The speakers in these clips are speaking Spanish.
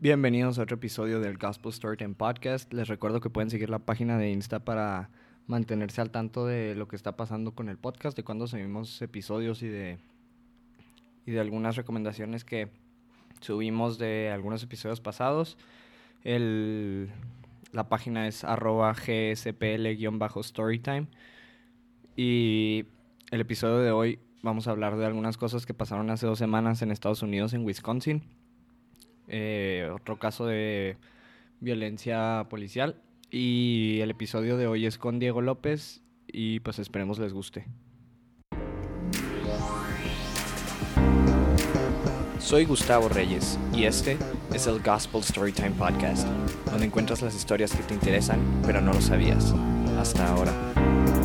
Bienvenidos a otro episodio del Gospel Storytime Podcast. Les recuerdo que pueden seguir la página de Insta para mantenerse al tanto de lo que está pasando con el podcast, de cuándo subimos episodios y de, y de algunas recomendaciones que subimos de algunos episodios pasados. El, la página es arroba gspl-storytime. Y el episodio de hoy vamos a hablar de algunas cosas que pasaron hace dos semanas en Estados Unidos, en Wisconsin eh, otro caso de violencia policial. Y el episodio de hoy es con Diego López y pues esperemos les guste. Soy Gustavo Reyes y este es el Gospel Storytime Podcast, donde encuentras las historias que te interesan pero no lo sabías hasta ahora.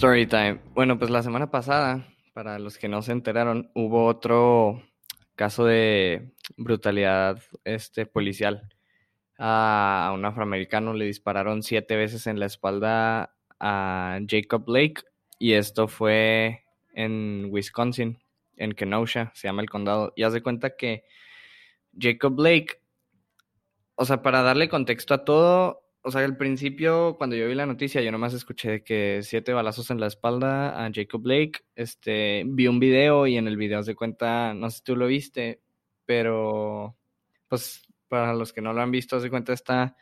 Storytime. Bueno, pues la semana pasada, para los que no se enteraron, hubo otro caso de brutalidad este, policial. A, un afroamericano le dispararon siete veces en la espalda a Jacob Blake y esto fue en Wisconsin, en Kenosha, se llama el condado. Y haz de cuenta que Jacob Blake, o sea, para darle contexto a todo, o sea, al principio, cuando yo vi la noticia, yo nomás escuché que siete balazos en la espalda a Jacob Blake. Este, vi un video y en el video se cuenta, no sé si tú lo viste, pero pues para los que no lo han visto, se cuenta está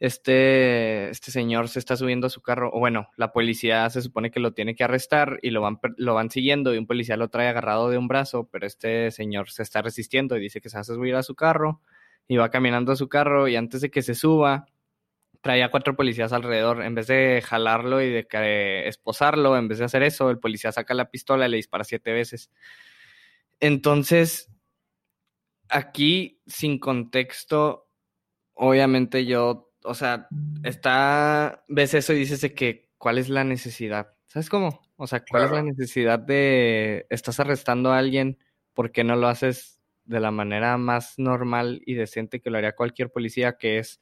este, este señor se está subiendo a su carro, o bueno, la policía se supone que lo tiene que arrestar y lo van, lo van siguiendo y un policía lo trae agarrado de un brazo, pero este señor se está resistiendo y dice que se hace subir a su carro y va caminando a su carro y antes de que se suba, traía cuatro policías alrededor. En vez de jalarlo y de esposarlo, en vez de hacer eso, el policía saca la pistola y le dispara siete veces. Entonces, aquí, sin contexto, obviamente yo, o sea, está, ves eso y dices de que, ¿cuál es la necesidad? ¿Sabes cómo? O sea, ¿cuál es la necesidad de, estás arrestando a alguien, ¿por qué no lo haces de la manera más normal y decente que lo haría cualquier policía, que es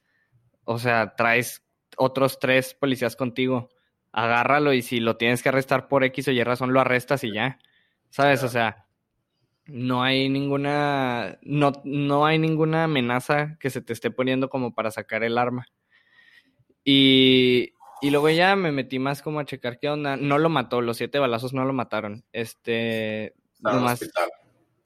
o sea, traes otros tres policías contigo. Agárralo y si lo tienes que arrestar por X o Y razón, lo arrestas y ya. ¿Sabes? O sea, no hay ninguna. No, no hay ninguna amenaza que se te esté poniendo como para sacar el arma. Y, y luego ya me metí más como a checar qué onda. No lo mató, los siete balazos no lo mataron. Este. nomás,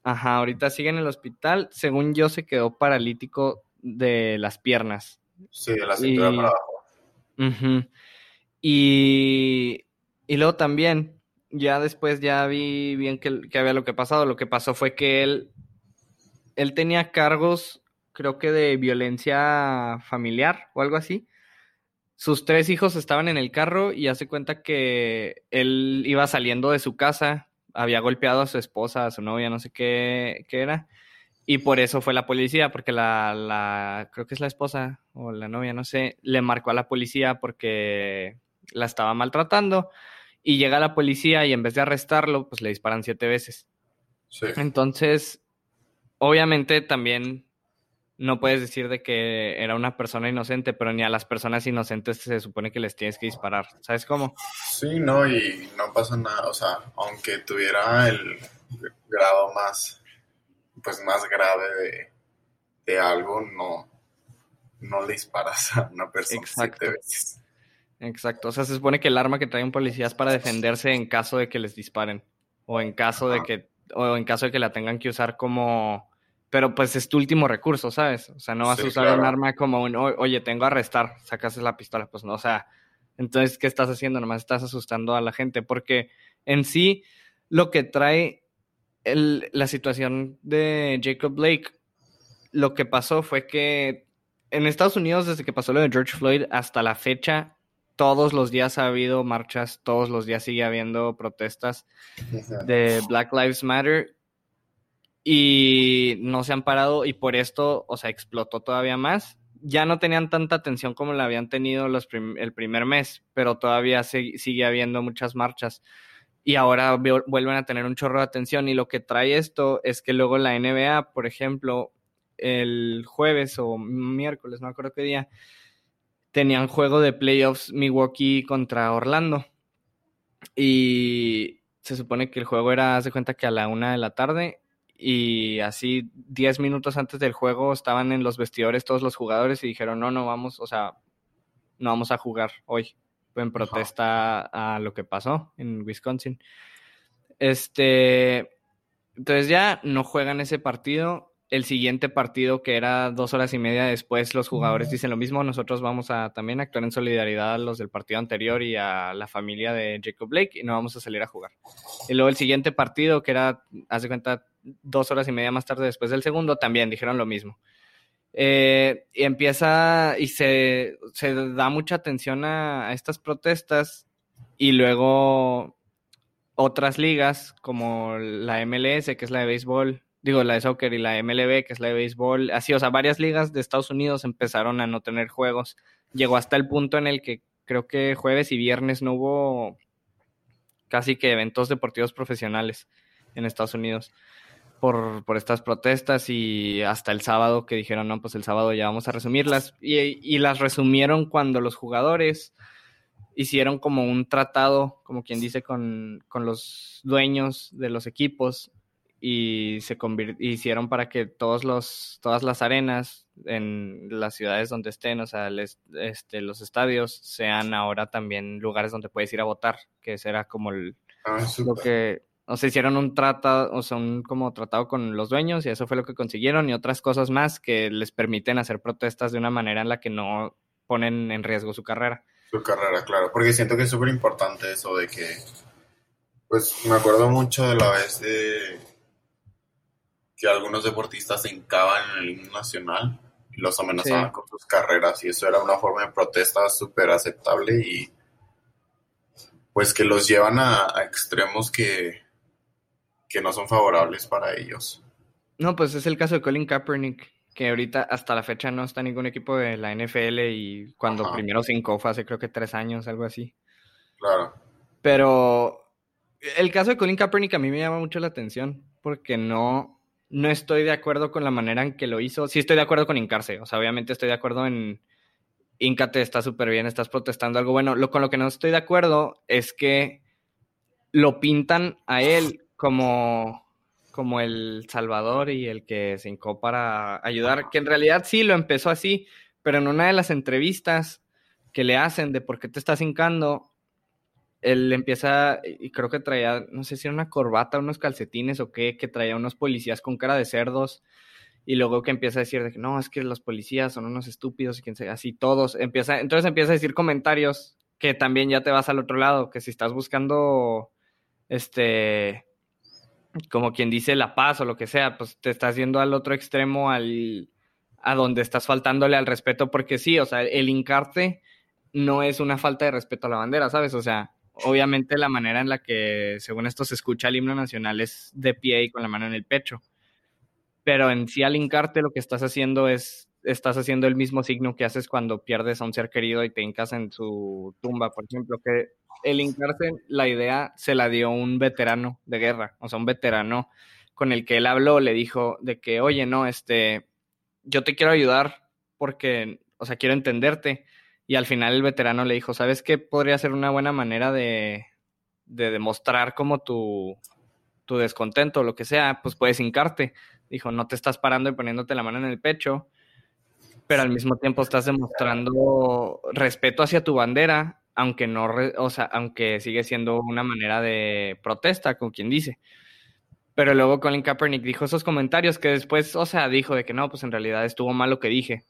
Ajá, ahorita sigue en el hospital. Según yo, se quedó paralítico de las piernas. Sí, de la cintura para abajo. y, y luego también, ya después ya vi bien que, que, había lo que pasado. Lo que pasó fue que él, él tenía cargos, creo que de violencia familiar o algo así. Sus tres hijos estaban en el carro y hace cuenta que él iba saliendo de su casa, había golpeado a su esposa, a su novia, no sé qué, qué era y por eso fue la policía, porque la, la, creo que es la esposa o la novia, no sé, le marcó a la policía porque la estaba maltratando. Y llega la policía y en vez de arrestarlo, pues le disparan siete veces. Sí. Entonces, obviamente también no puedes decir de que era una persona inocente, pero ni a las personas inocentes se supone que les tienes que disparar. ¿Sabes cómo? Sí, no, y no pasa nada. O sea, aunque tuviera el grado más pues más grave de, algo, no, no le disparas a una persona Exacto. veces. Exacto. O sea, se supone que el arma que trae un policía es para defenderse en caso de que les disparen. O en caso de que, o en caso de que la tengan que usar como. Pero pues es tu último recurso, ¿sabes? O sea, no vas a usar un arma como un, oye, tengo a arrestar, sacas la pistola. Pues no, o sea, entonces, ¿qué estás haciendo? Nomás estás asustando a la gente. Porque en sí, lo que trae el, la situación de Jacob Blake, lo que pasó fue que en Estados Unidos, desde que pasó lo de George Floyd hasta la fecha, todos los días ha habido marchas, todos los días sigue habiendo protestas de Black Lives Matter y no se han parado y por esto, o sea, explotó todavía más. Ya no tenían tanta atención como la habían tenido los el primer mes, pero todavía sigue habiendo muchas marchas y ahora vuelven a tener un chorro de atención y lo que trae esto es que luego la NBA, por ejemplo, el jueves o miércoles, no acuerdo qué día, tenían juego de playoffs Milwaukee contra Orlando. Y se supone que el juego era, haz de cuenta que a la una de la tarde y así 10 minutos antes del juego estaban en los vestidores todos los jugadores y dijeron, no, no vamos, o sea, no vamos a jugar hoy, en protesta a lo que pasó en Wisconsin. Este, entonces ya no juegan ese partido el siguiente partido, que era dos horas y media después, los jugadores dicen lo mismo. Nosotros vamos a también actuar en solidaridad a los del partido anterior y a la familia de Jacob Blake y no vamos a salir a jugar. Y luego el siguiente partido, que era, hace cuenta, dos horas y media más tarde después del segundo, también dijeron lo mismo. Eh, y empieza y se, se, da mucha atención a, a estas protestas y luego otras ligas como la MLS, que es la de béisbol, digo, la de soccer y la MLB, que es la de béisbol, así, o sea, varias ligas de Estados Unidos empezaron a no tener juegos. Llegó hasta el punto en el que creo que jueves y viernes no hubo casi que eventos deportivos profesionales en Estados Unidos por, por estas protestas y hasta el sábado que dijeron, no, pues el sábado ya vamos a resumirlas y, y las resumieron cuando los jugadores hicieron como un tratado, como quien dice, con, con los dueños de los equipos y se hicieron para que todos los, todas las arenas en las ciudades donde estén, o sea, este, los estadios, sean ahora también lugares donde puedes ir a votar, que será como el, ah, lo que, o sea, hicieron un tratado, o sea, un como tratado con los dueños y eso fue lo que consiguieron y otras cosas más que les permiten hacer protestas de una manera en la que no ponen en riesgo su carrera. Su carrera, claro, porque siento que es súper importante eso de que, pues me acuerdo mucho de la vez de que algunos deportistas se hincaban en el himno nacional y los amenazaban con sus carreras y eso era una forma de protesta súper aceptable y pues que los llevan a, extremos que, que no son favorables para ellos. No, pues es el caso de Colin Kaepernick, que ahorita hasta la fecha no está ningún equipo de la NFL y cuando primero se fue hace creo que tres años, algo así. Claro. Pero el caso de Colin Kaepernick a mí me llama mucho la atención porque no, no estoy de acuerdo con la manera en que lo hizo. Sí estoy de acuerdo con hincarse, o sea, obviamente estoy de acuerdo en híncate, está súper bien, estás protestando algo bueno. Lo, con lo que no estoy de acuerdo es que lo pintan a él como, como el salvador y el que se hincó para ayudar, que en realidad sí lo empezó así, pero en una de las entrevistas que le hacen de por qué te estás hincando, él empieza, y creo que traía, no sé si era una corbata, unos calcetines o qué, que traía unos policías con cara de cerdos, y luego que empieza a decir de que no, es que los policías son unos estúpidos y sea, así todos, empieza, entonces empieza a decir comentarios que también ya te vas al otro lado, que si estás buscando, este, como quien dice la paz o lo que sea, pues te estás yendo al otro extremo, al, a donde estás faltándole al respeto, porque sí, o sea, el hincarte no es una falta de respeto a la bandera, ¿sabes? O sea, obviamente la manera en la que, según esto, se escucha el himno nacional es de pie y con la mano en el pecho. Pero en sí al hincarte lo que estás haciendo es, estás haciendo el mismo signo que haces cuando pierdes a un ser querido y te hincas en su tumba, por ejemplo, que el hincarse, la idea se la dio un veterano de guerra, o sea, un veterano con el que él habló, le dijo de que, oye, no, este, yo te quiero ayudar porque, o sea, quiero entenderte, y al final el veterano le dijo, ¿sabes qué podría ser una buena manera de, demostrar como tu, tu descontento o lo que sea? Pues puedes hincarte. Dijo, no te estás parando y poniéndote la mano en el pecho, pero al mismo tiempo estás demostrando respeto hacia tu bandera, aunque no, o sea, aunque sigue siendo una manera de protesta, como quien dice. Pero luego Colin Kaepernick dijo esos comentarios que después, o sea, dijo de que no, pues en realidad estuvo mal lo que dije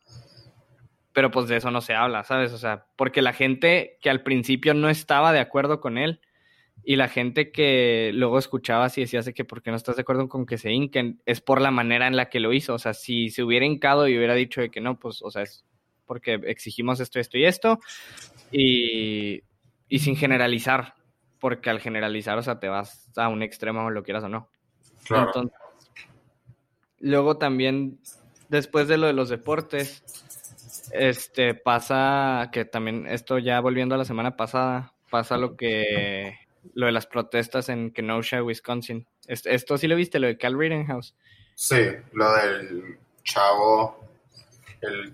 pero pues de eso no se habla, ¿sabes? O sea, porque la gente que al principio no estaba de acuerdo con él y la gente que luego escuchaba así decía que por qué no estás de acuerdo con que se hinquen, es por la manera en la que lo hizo, o sea, si se hubiera hincado y hubiera dicho de que no, pues, o sea, es porque exigimos esto, esto y esto, y, y sin generalizar, porque al generalizar, o sea, te vas a un extremo, lo quieras o no. Claro. Entonces, luego también, después de lo de los deportes, este pasa que también esto ya volviendo a la semana pasada, pasa lo que lo de las protestas en Kenosha, Wisconsin. Esto sí lo viste, lo de Cal Rittenhouse. Sí, lo del chavo, el,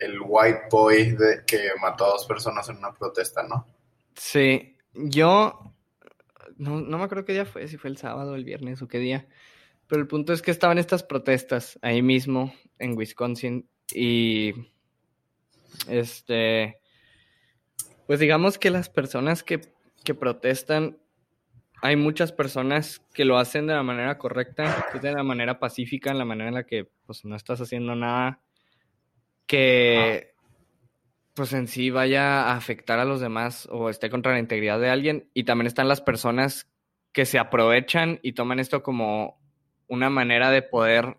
el white boy de, que mató a dos personas en una protesta, ¿no? Sí, yo no, no me acuerdo qué día fue, si fue el sábado, el viernes o qué día. Pero el punto es que estaban estas protestas ahí mismo en Wisconsin y este, pues digamos que las personas que, que protestan, hay muchas personas que lo hacen de la manera correcta, de la manera pacífica, en la manera en la que pues no estás haciendo nada que pues en sí vaya a afectar a los demás o esté contra la integridad de alguien. Y también están las personas que se aprovechan y toman esto como una manera de poder,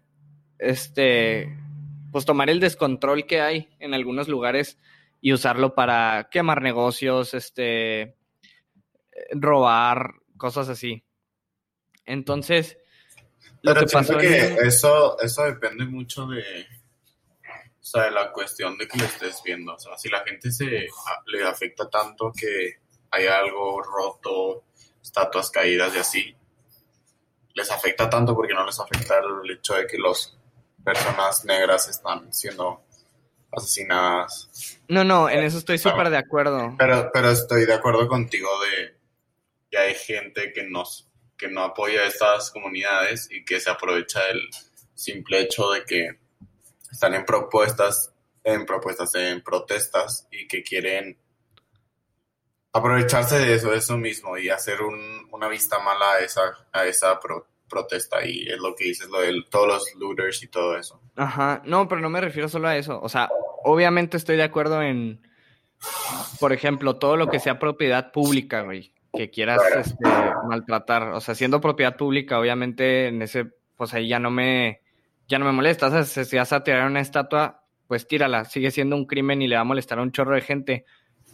este, pues tomar el descontrol que hay en algunos lugares y usarlo para quemar negocios, este, robar, cosas así. Entonces, lo que pasa que eso, eso depende mucho de, o sea, la cuestión de que lo estés viendo. O sea, si la gente se le afecta tanto que hay algo roto, estatuas caídas y así, les afecta tanto porque no les afecta el hecho de que las personas negras están siendo asesinadas. No, no, en eso estoy súper de acuerdo. Pero, pero estoy de acuerdo contigo de que hay gente que, nos, que no apoya a estas comunidades y que se aprovecha del simple hecho de que están en propuestas, en propuestas, en protestas y que quieren aprovecharse de eso, de eso mismo y hacer una vista mala a esa, a esa protesta. Y es lo que dices, lo de todos los looters y todo eso. Ajá, no, pero no me refiero solo a eso, o sea, obviamente estoy de acuerdo en, por ejemplo, todo lo que sea propiedad pública, güey, que quieras este, maltratar, o sea, siendo propiedad pública, obviamente en ese, pues ahí ya no me ya no me molesta. si vas a tirar una estatua, pues tírala. Sigue siendo un crimen y le va a molestar a un chorro de gente.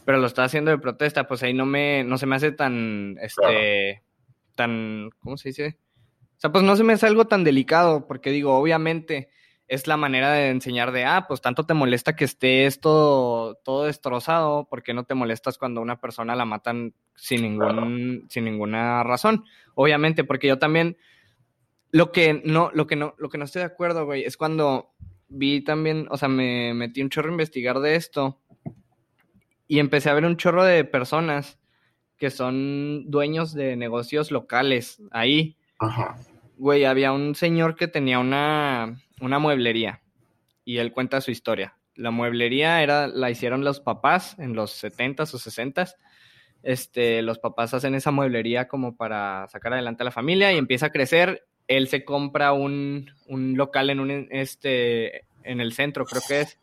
Pero lo está haciendo de protesta, pues ahí no me, no se me hace tan, este, tan, ¿cómo se dice? O sea, pues no se me hace algo tan delicado, porque digo, obviamente es la manera de enseñar de, ah, pues tanto te molesta que esté esto todo destrozado, porque no te molestas cuando una persona la matan sin ningún, sin ninguna razón? Obviamente, porque yo también, lo que no, lo que no, lo que no estoy de acuerdo, güey, es cuando vi también, o sea, me metí un chorro a investigar de esto y empecé a ver un chorro de personas que son dueños de negocios locales ahí. Ajá. Güey, había un señor que tenía una, una mueblería y él cuenta su historia. La mueblería era, la hicieron los papás en los 70s o 60s. Este, los papás hacen esa mueblería como para sacar adelante a la familia y empieza a crecer él se compra un, local en un este en el centro, creo que es,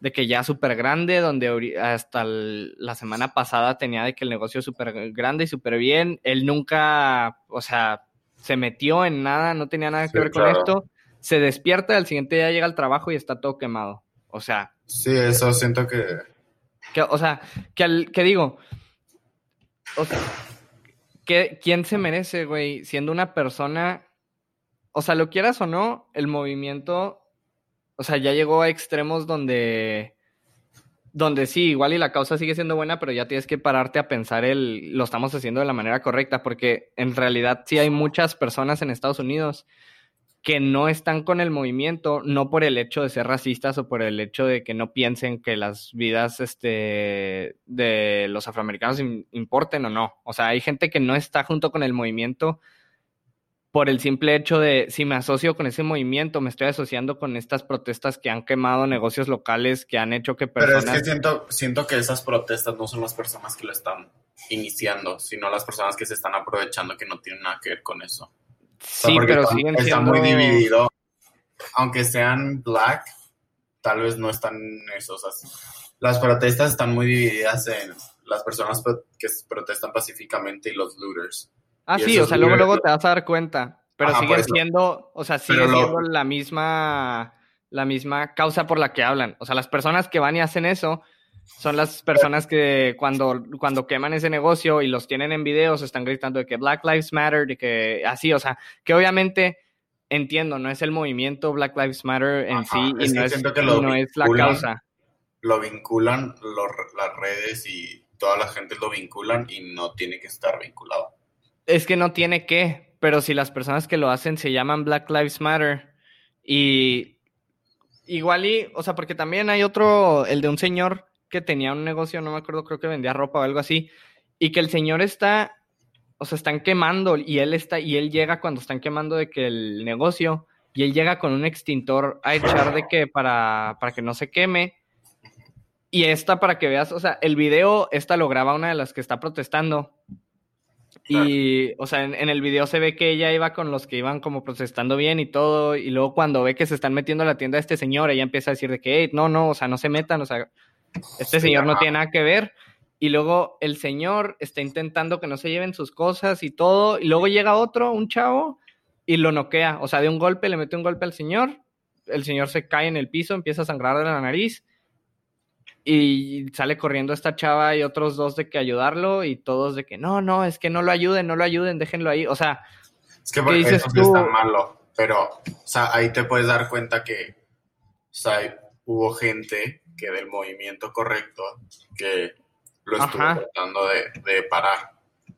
de que ya súper grande, donde hasta la semana pasada tenía de que el negocio súper grande y súper bien. Él nunca, o sea, se metió en nada, no tenía nada que ver con esto. Se despierta, al siguiente día llega al trabajo y está todo quemado. O sea. Sí, eso siento que. o sea, que, al, que digo. O sea, que, ¿quién se merece, güey? Siendo una persona o sea, lo quieras o no, el movimiento, o sea, ya llegó a extremos donde, donde sí, igual y la causa sigue siendo buena, pero ya tienes que pararte a pensar el, lo estamos haciendo de la manera correcta, porque en realidad sí hay muchas personas en Estados Unidos que no están con el movimiento, no por el hecho de ser racistas o por el hecho de que no piensen que las vidas este, de los afroamericanos importen o no. O sea, hay gente que no está junto con el movimiento por el simple hecho de si me asocio con ese movimiento, me estoy asociando con estas protestas que han quemado negocios locales, que han hecho que personas... Pero es que siento, siento que esas protestas no son las personas que lo están iniciando, sino las personas que se están aprovechando que no tienen nada que ver con eso. Sí, pero siguen está muy dividido. Aunque sean black, tal vez no están esos. las protestas están muy divididas en las personas que protestan pacíficamente y los looters. Ah, sí, o sea, luego, luego te vas a dar cuenta. Pero sigue siendo, o sea, sigue siendo la misma, la misma causa por la que hablan. O sea, las personas que van y hacen eso son las personas que cuando, cuando queman ese negocio y los tienen en videos están gritando de que Black Lives Matter, de que así, o sea, que obviamente entiendo, no es el movimiento Black Lives Matter en sí y, no, es, no es, la causa. Lo vinculan las redes y toda la gente lo vinculan y no tiene que estar vinculado. Es que no tiene que, pero si las personas que lo hacen se llaman Black Lives Matter y igual y, o sea, porque también hay otro, el de un señor que tenía un negocio, no me acuerdo, creo que vendía ropa o algo así, y que el señor está, o sea, están quemando y él está, y él llega cuando están quemando de que el negocio, y él llega con un extintor a echar de que para, para que no se queme. Y esta para que veas, o sea, el video, esta lo graba una de las que está protestando. Y, o sea, en, en, el video se ve que ella iba con los que iban como protestando bien y todo. Y luego cuando ve que se están metiendo a la tienda de este señor, ella empieza a decir de que, hey, no, no, o sea, no se metan, o sea, este señor no tiene nada que ver. Y luego el señor está intentando que no se lleven sus cosas y todo. Y luego llega otro, un chavo, y lo noquea. O sea, de un golpe le mete un golpe al señor. El señor se cae en el piso, empieza a sangrar de la nariz. Y sale corriendo esta chava y otros dos de que ayudarlo. Y todos de que no, no, es que no lo ayuden, no lo ayuden, déjenlo ahí. O sea, es que eso tú? está malo. Pero, o sea, ahí te puedes dar cuenta que, o sea, hubo gente que del movimiento correcto que lo estuvo tratando de, parar.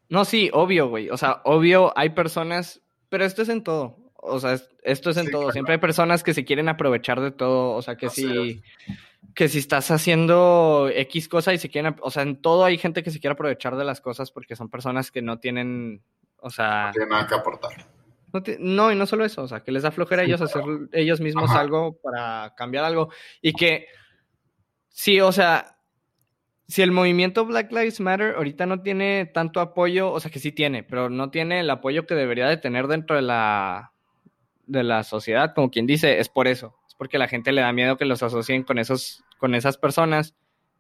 No, sí, obvio, güey. O sea, obvio, hay personas, pero esto es en todo. O sea, esto es en todo. Siempre hay personas que se quieren aprovechar de todo. O sea, que si, que si estás haciendo X cosa y se quieren, o sea, en todo hay gente que se quiere aprovechar de las cosas porque son personas que no tienen, o sea... No tienen nada que aportar. No, y no solo eso, o sea, que les da flojera a ellos hacer ellos mismos algo para cambiar algo. Y que, sí, o sea, si el movimiento Black Lives Matter ahorita no tiene tanto apoyo, o sea que sí tiene, pero no tiene el apoyo que debería de tener dentro de la, de la sociedad, como quien dice, es por eso. Es porque la gente le da miedo que los asocien con, esos, con esas personas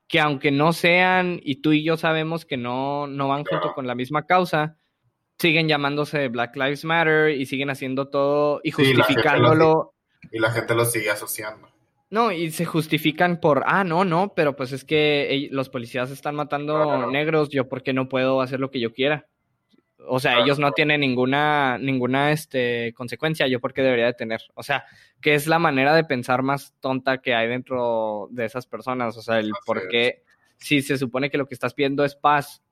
que aunque no sean, y tú y yo sabemos que no, no van junto con la misma causa, siguen llamándose Black Lives Matter y siguen haciendo todo y justificándolo. y la gente lo sigue asociando. No, y se justifican por, ah, no, no, pero pues es que los policías están matando negros, yo porque no puedo hacer lo que yo quiera. O sea, ellos no tienen ninguna, ninguna este, consecuencia, yo porque debería de tener. O sea, que es la manera de pensar más tonta que hay dentro de esas personas. O sea, el por qué, si se supone que lo que estás pidiendo es paz,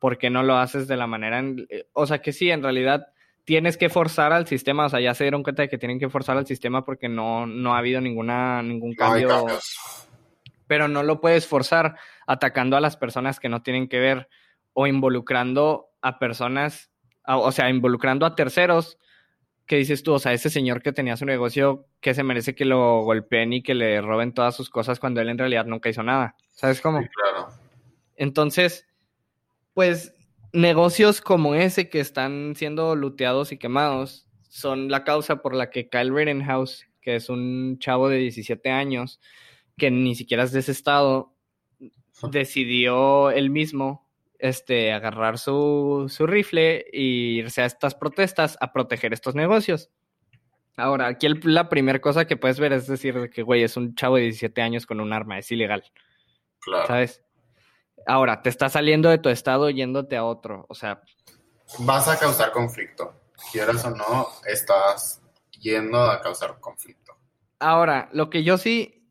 ¿por qué no lo haces de la manera? En, eh, o sea, que sí, en realidad tienes que forzar al sistema, o sea, ya se dieron cuenta de que tienen que forzar al sistema porque no, no ha habido ninguna, ningún cambio. pero no lo puedes forzar atacando a las personas que no tienen que ver o involucrando a personas, o sea, involucrando a terceros que dices tú, o sea, ese señor que tenía su negocio, que se merece que lo golpeen y que le roben todas sus cosas cuando él en realidad nunca hizo nada. ¿Sabes cómo? claro. Entonces, pues negocios como ese que están siendo luteados y quemados son la causa por la que Kyle Rittenhouse, que es un chavo de 17 años, que ni siquiera es de ese estado, decidió él mismo este, agarrar su, su rifle e irse a estas protestas a proteger estos negocios. Ahora, aquí la primera cosa que puedes ver es decir que, güey, es un chavo de 17 años con un arma, es ilegal. Claro. ¿Sabes? Ahora, te estás saliendo de tu estado yéndote a otro, o sea... Vas a causar conflicto. Quieras o no, estás yendo a causar conflicto. Ahora, lo que yo sí,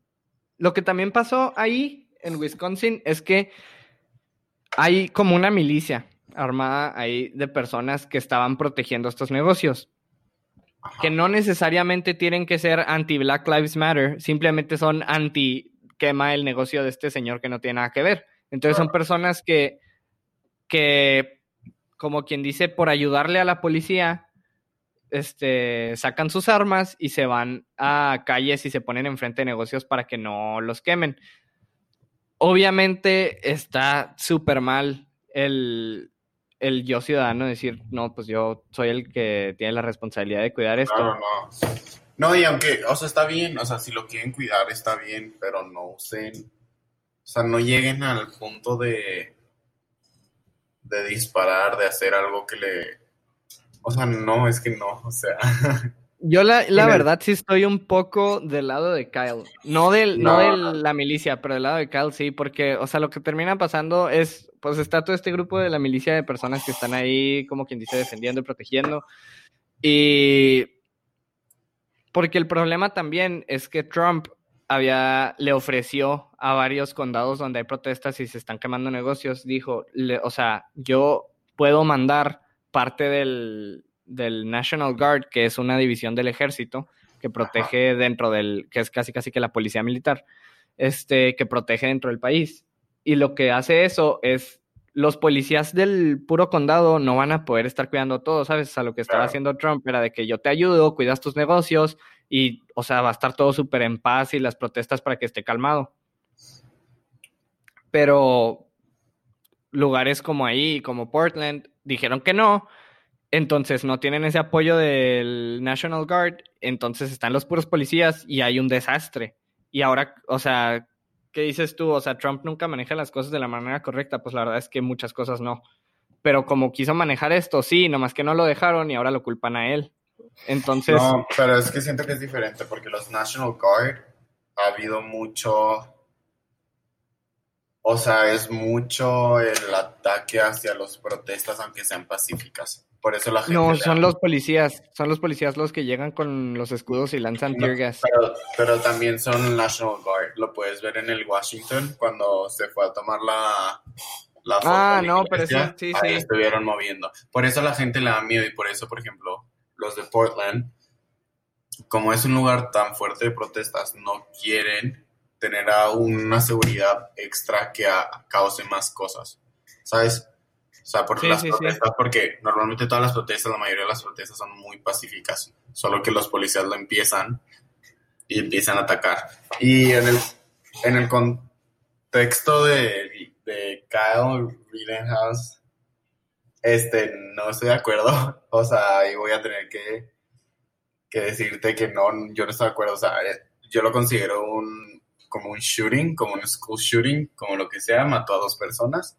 lo que también pasó ahí en Wisconsin es que hay como una milicia armada ahí de personas que estaban protegiendo estos negocios. Que no necesariamente tienen que ser anti-Black Lives Matter, simplemente son anti-quema el negocio de este señor que no tiene nada que ver. Entonces son personas que, que, como quien dice, por ayudarle a la policía, este, sacan sus armas y se van a calles y se ponen enfrente de negocios para que no los quemen. Obviamente está súper mal el, el, yo ciudadano decir, no, pues yo soy el que tiene la responsabilidad de cuidar esto. no. No, y aunque, o sea, está bien, o sea, si lo quieren cuidar está bien, pero no usen sea, no lleguen al punto de, de disparar, de hacer algo que le... O sea, no, es que no, o sea... Yo la, la verdad sí estoy un poco del lado de Kyle. No, del, no. de la milicia, pero del lado de Kyle sí, porque, o sea, lo que termina pasando es, pues está todo este grupo de la milicia de personas que están ahí, como quien dice, defendiendo y protegiendo. Y porque el problema también es que Trump había, le ofreció a varios condados donde hay protestas y se están quemando negocios, dijo, o sea, yo puedo mandar parte del, del, National Guard, que es una división del ejército, que protege dentro del, que es casi casi que la policía militar, este, que protege dentro del país. Y lo que hace eso es los policías del puro condado no van a poder estar cuidando todo, ¿sabes? A lo que estaba haciendo Trump era de que yo te ayudo, cuidas tus negocios y, o sea, va a estar todo súper en paz y las protestas para que esté calmado. Pero lugares como ahí, como Portland, dijeron que no, entonces no tienen ese apoyo del National Guard, entonces están los puros policías y hay un desastre. Y ahora, o sea, ¿qué dices tú? O sea, Trump nunca maneja las cosas de la manera correcta, pues la verdad es que muchas cosas no. Pero como quiso manejar esto, sí, nomás que no lo dejaron y ahora lo culpan a él. Entonces, No, pero es que siento que es diferente porque los National Guard ha habido mucho, o sea, es mucho el ataque hacia los protestas aunque sean pacíficas. Por eso la gente... no, son los policías, son los policías los que llegan con los escudos y lanzan No, tear gas. Pero, pero también son National Guard. Lo puedes ver en el Washington cuando se fue a tomar la, la foto. Ah, no, pero iglesia, eso- sí, ahí sí. estuvieron moviendo. Por eso la gente le da miedo y por eso, por ejemplo, los de Portland, como es un lugar tan fuerte de protestas, no quieren tener a una seguridad extra que a- cause más cosas. ¿Sabes? O sea, por Sí, las sí, sí. protestas, porque normalmente todas las protestas, la mayoría de las protestas son muy pacíficas, solo que los policías lo empiezan y empiezan a atacar. Y en el, en el contexto de, de Kyle Rittenhouse, este, no estoy de acuerdo. O sea, ahí voy a tener que, que decirte que no, yo no estoy de acuerdo. O sea, eh, yo lo considero un, como un shooting, como un school shooting, como lo que sea, mató a dos personas.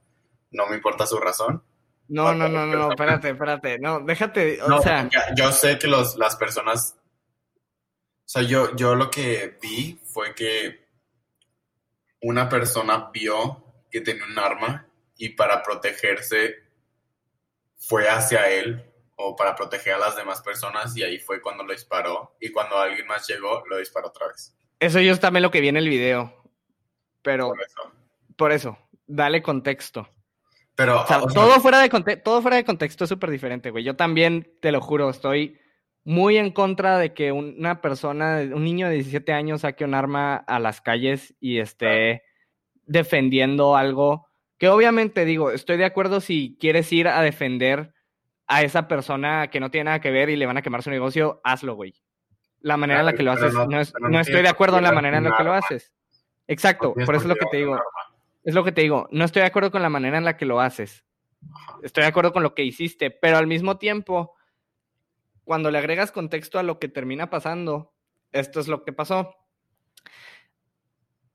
No me importa su razón. No, no, no, no, no, espérate, espérate. No, déjate, o No, sea, yo sé que los, las personas. O sea, yo, yo lo que vi fue que una persona vio que tenía un arma y para protegerse fue hacia él o para proteger a las demás personas y ahí fue cuando lo disparó y cuando alguien más llegó lo disparó otra vez. eso yo también lo que vi en el video. Pero Por eso. por eso, dale contexto. Pero O sea, o sea, todo fuera de contexto, todo fuera de contexto es súper diferente, güey. Yo también, te lo juro, estoy muy en contra de que una persona, un niño de 17 años saque un arma a las calles y esté defendiendo algo que obviamente digo, estoy de acuerdo si quieres ir a defender a esa persona que no tiene nada que ver y le van a quemar su negocio, hazlo, güey. La manera en la que lo haces, no- no, es- estoy de acuerdo en la manera en la que lo haces. Exacto, por eso es lo que te digo. Es lo que te digo, no estoy de acuerdo con la manera en la que lo haces. Estoy de acuerdo con lo que hiciste, pero al mismo tiempo, cuando le agregas contexto a lo que termina pasando, esto es lo que pasó.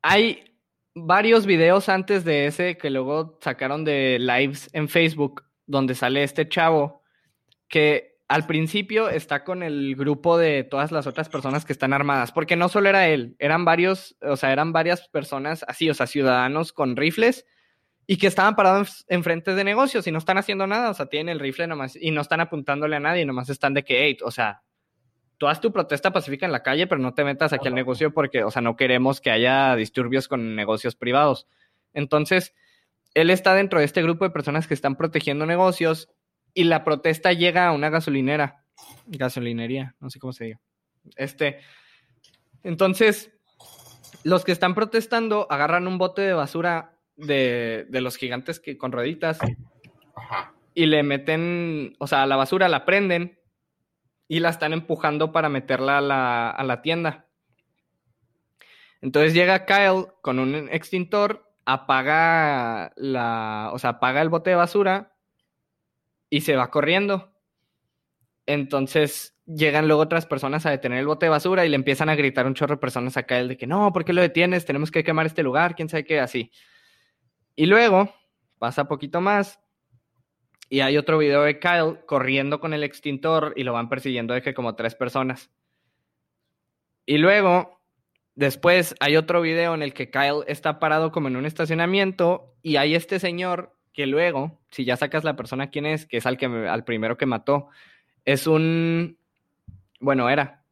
Hay varios videos antes de ese que luego sacaron de lives en Facebook, donde sale este chavo que al principio está con el grupo de todas las otras personas que están armadas, porque no solo era él, eran varios, o sea, eran varias personas así, o sea, ciudadanos con rifles y que estaban parados en frente de negocios y no están haciendo nada, o sea, tienen el rifle nomás y no están apuntándole a nadie, nomás están de que, hey, o sea, tú haz tu protesta pacífica en la calle, pero no te metas aquí al negocio porque, o sea, no queremos que haya disturbios con negocios privados. Entonces, él está dentro de este grupo de personas que están protegiendo negocios y la protesta llega a una gasolinera, gasolinería, no sé cómo se diga. Este, entonces, los que están protestando agarran un bote de basura de, de los gigantes que con rueditas Ajá. y le meten, o sea, a la basura la prenden y la están empujando para meterla a la, a la tienda. Entonces llega Kyle con un extintor, apaga la, o sea, apaga el bote de basura y se va corriendo. Entonces llegan luego otras personas a detener el bote de basura y le empiezan a gritar un chorro de personas a Kyle de que no, ¿por qué lo detienes? Tenemos que quemar este lugar, quién sabe qué, así. Y luego pasa poquito más y hay otro video de Kyle corriendo con el extintor y lo van persiguiendo de que como tres personas. Y luego, después hay otro video en el que Kyle está parado como en un estacionamiento y hay este señor que luego, si ya sacas la persona quién es, que es al, que, al primero que mató, es un, bueno, era.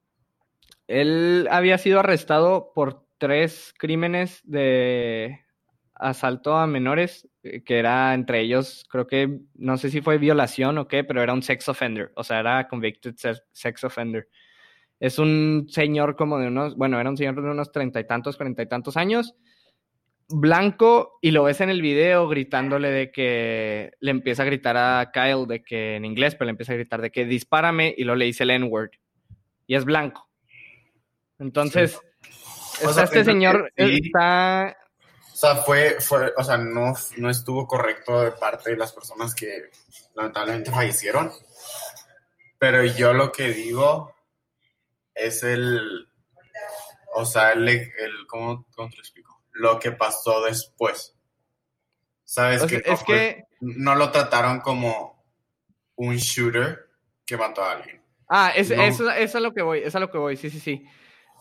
Él había sido arrestado por tres crímenes de asalto a menores, que era entre ellos, creo que, no sé si fue violación o qué, pero era un sex offender, o sea, era convicted se- sex offender. Es un señor como de unos, bueno, era un señor de unos treinta y tantos, cuarenta y tantos años, blanco y lo ves en el video gritándole de que le empieza a gritar a Kyle de que en inglés, pero le empieza a gritar de que dispárame y luego le dice el N-word. Y es blanco. Entonces, este señor está... O sea, fue, fue, o sea, no, no estuvo correcto de parte de las personas que lamentablemente fallecieron. Pero yo lo que digo es el, o sea, el, el ¿cómo, ¿cómo, te lo explico? Lo que pasó después. ¿Sabes? que, es que no lo trataron como un shooter que mató a alguien. Ah, es, eso, es a lo que voy, es a lo que voy, sí, sí, sí.